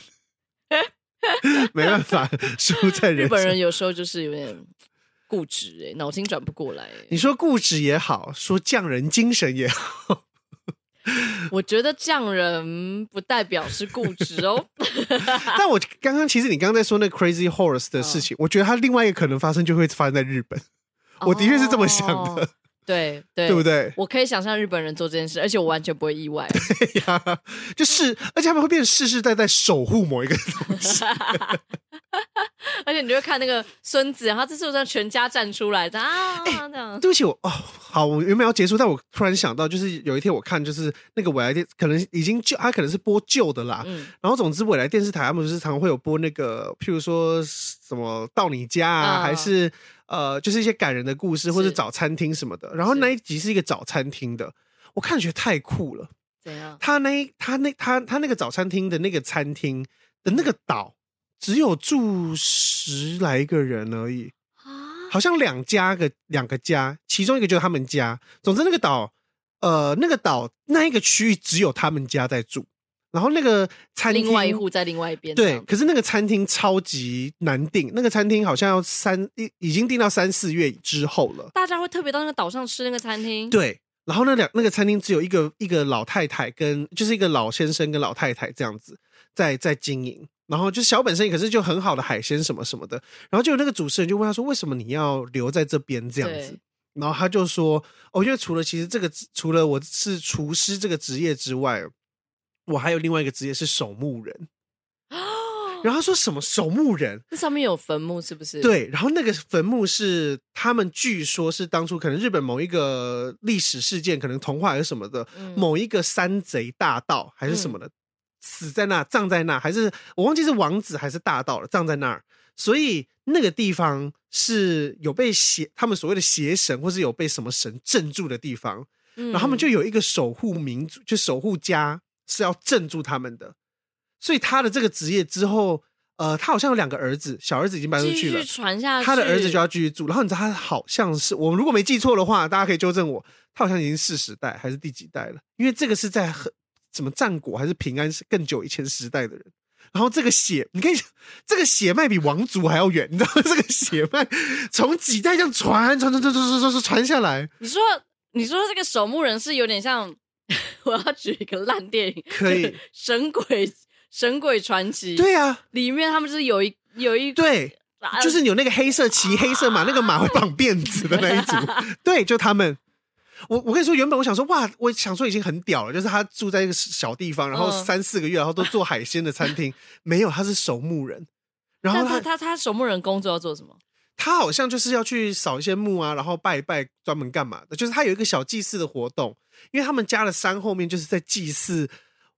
没办法，输在人。日本人有时候就是有点固执，哎，脑筋转不过来。你说固执也好，说匠人精神也好，我觉得匠人不代表是固执哦。但我刚刚其实你刚刚在说那个 Crazy Horse 的事情，哦、我觉得它另外一个可能发生就会发生在日本。我的确是这么想的。哦对对，对不对？我可以想象日本人做这件事，而且我完全不会意外。对呀，就是，而且他们会变成世世代代守护某一个东西。而且你就会看那个孙子，然后这时候让全家站出来，这样啊，这样。对不起，我哦，好，我原本要结束，但我突然想到，就是有一天我看，就是那个未来电，可能已经旧，他可能是播旧的啦。嗯。然后总之，未来电视台他们就是常常会有播那个，譬如说什么到你家啊，还是。呃，就是一些感人的故事，或者找餐厅什么的。然后那一集是一个早餐厅的，我看觉得太酷了。怎样？他那他那他他那个早餐厅的那个餐厅的那个岛，只有住十来个人而已啊，好像两家个两个家，其中一个就是他们家。总之那个岛，呃，那个岛那一个区域只有他们家在住。然后那个餐厅另外一户在另外一边。对，可是那个餐厅超级难订，那个餐厅好像要三已已经订到三四月之后了。大家会特别到那个岛上吃那个餐厅。对，然后那两那个餐厅只有一个一个老太太跟就是一个老先生跟老太太这样子在在经营，然后就小本生意，可是就很好的海鲜什么什么的。然后就有那个主持人就问他说：“为什么你要留在这边这样子？”然后他就说：“哦，因为除了其实这个除了我是厨师这个职业之外。”我还有另外一个职业是守墓人，然后他说什么守墓人？那上面有坟墓是不是？对，然后那个坟墓是他们据说是当初可能日本某一个历史事件，可能童话还是什么的，嗯、某一个山贼大盗还是什么的，嗯、死在那，葬在那，还是我忘记是王子还是大盗了，葬在那儿。所以那个地方是有被邪，他们所谓的邪神，或是有被什么神镇住的地方。嗯、然后他们就有一个守护民族，就守护家。是要镇住他们的，所以他的这个职业之后，呃，他好像有两个儿子，小儿子已经搬出去了，传下去，他的儿子就要继续住。然后你知道他好像是，我如果没记错的话，大家可以纠正我，他好像已经四十代还是第几代了？因为这个是在很什么战国还是平安是更久以前时代的人。然后这个血，你可以这个血脉比王族还要远，你知道吗？这个血脉从几代这样传传传传传传传传下来。你说，你说这个守墓人是有点像。我要举一个烂电影，可以《神鬼神鬼传奇》。对啊，里面他们就是有一有一对，就是有那个黑色骑黑色马，那个马会绑辫子的那一组。对，就他们。我我跟你说，原本我想说，哇，我想说已经很屌了，就是他住在一个小地方，然后三四个月，然后都做海鲜的餐厅。没有，他是守墓人。然后他他他守墓人工作要做什么？他好像就是要去扫一些墓啊，然后拜一拜，专门干嘛的？就是他有一个小祭祀的活动，因为他们家的山后面就是在祭祀。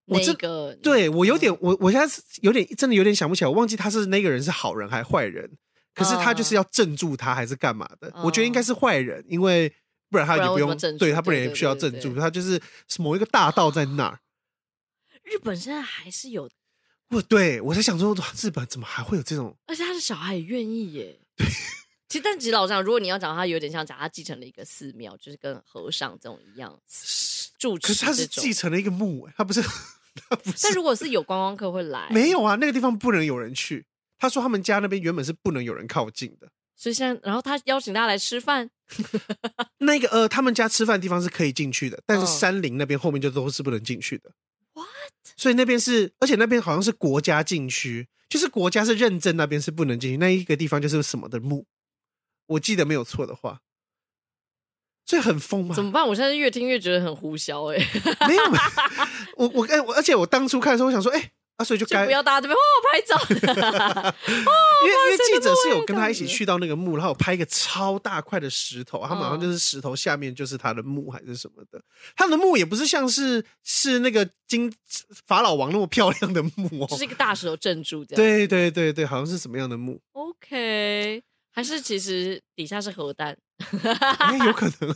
我这个对我有点，我我现在有点真的有点想不起来，我忘记他是那个人是好人还是坏人。可是他就是要镇住他还是干嘛的？我觉得应该是坏人，因为不然他也不用对他不然也不需要镇住，他就是某一个大道在那儿。日本现在还是有，不对，我在想说，日本怎么还会有这种？而且他的小孩也愿意耶。对，其实但其实老实讲，如果你要讲，他有点像讲他继承了一个寺庙，就是跟和尚这种一样住持。可是他是继承了一个墓，他不是 他不是。但如果是有观光客会来，没有啊，那个地方不能有人去。他说他们家那边原本是不能有人靠近的，所以现在，然后他邀请大家来吃饭。那个呃，他们家吃饭的地方是可以进去的，但是山林那边后面就都是不能进去的。What？所以那边是，而且那边好像是国家禁区。就是国家是认证那边是不能进去，那一个地方就是什么的墓，我记得没有错的话，所以很疯嘛。怎么办？我现在越听越觉得很胡销哎、欸。没有，我我我，而且我当初看的时候，我想说，哎、欸。啊，所以就该不要大家这边哦拍照，因为因为记者是有跟他一起去到那个墓，然后有拍一个超大块的石头，他马上就是石头下面就是他的墓还是什么的，他的墓也不是像是是那个金法老王那么漂亮的墓哦，就是一个大石头镇住这样，对对对对，好像是什么样的墓？OK，还是其实底下是核弹？哎，有可能。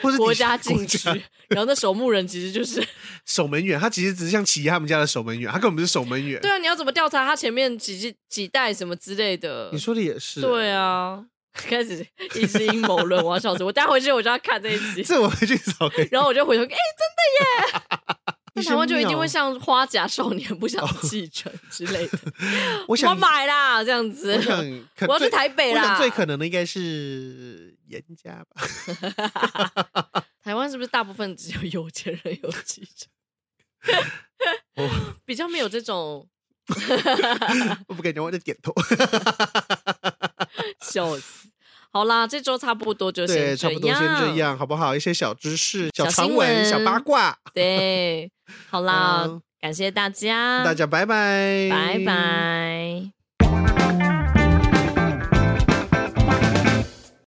或是国家禁区，然后那守墓人其实就是 守门员，他其实只是像骑他们家的守门员，他根本不是守门员。对啊，你要怎么调查他前面几几代什么之类的？你说的也是。对啊，开始一直阴谋论，我要笑死我。待回去我就要看这一集，这我回去找。然后我就回头，哎、欸，真的耶！那台湾就一定会像花甲少年不想继承之类的。我想我买啦，这样子。我想，我要去台北啦。最可能的应该是。严家吧，台湾是不是大部分只有有钱人有继承？比较没有这种。我不敢讲，我在点头。笑死！好啦，这周差不多就先差不多先这样，好不好？一些小知识、小传闻、小八卦。对，好啦，感谢大家，大家拜拜，拜拜。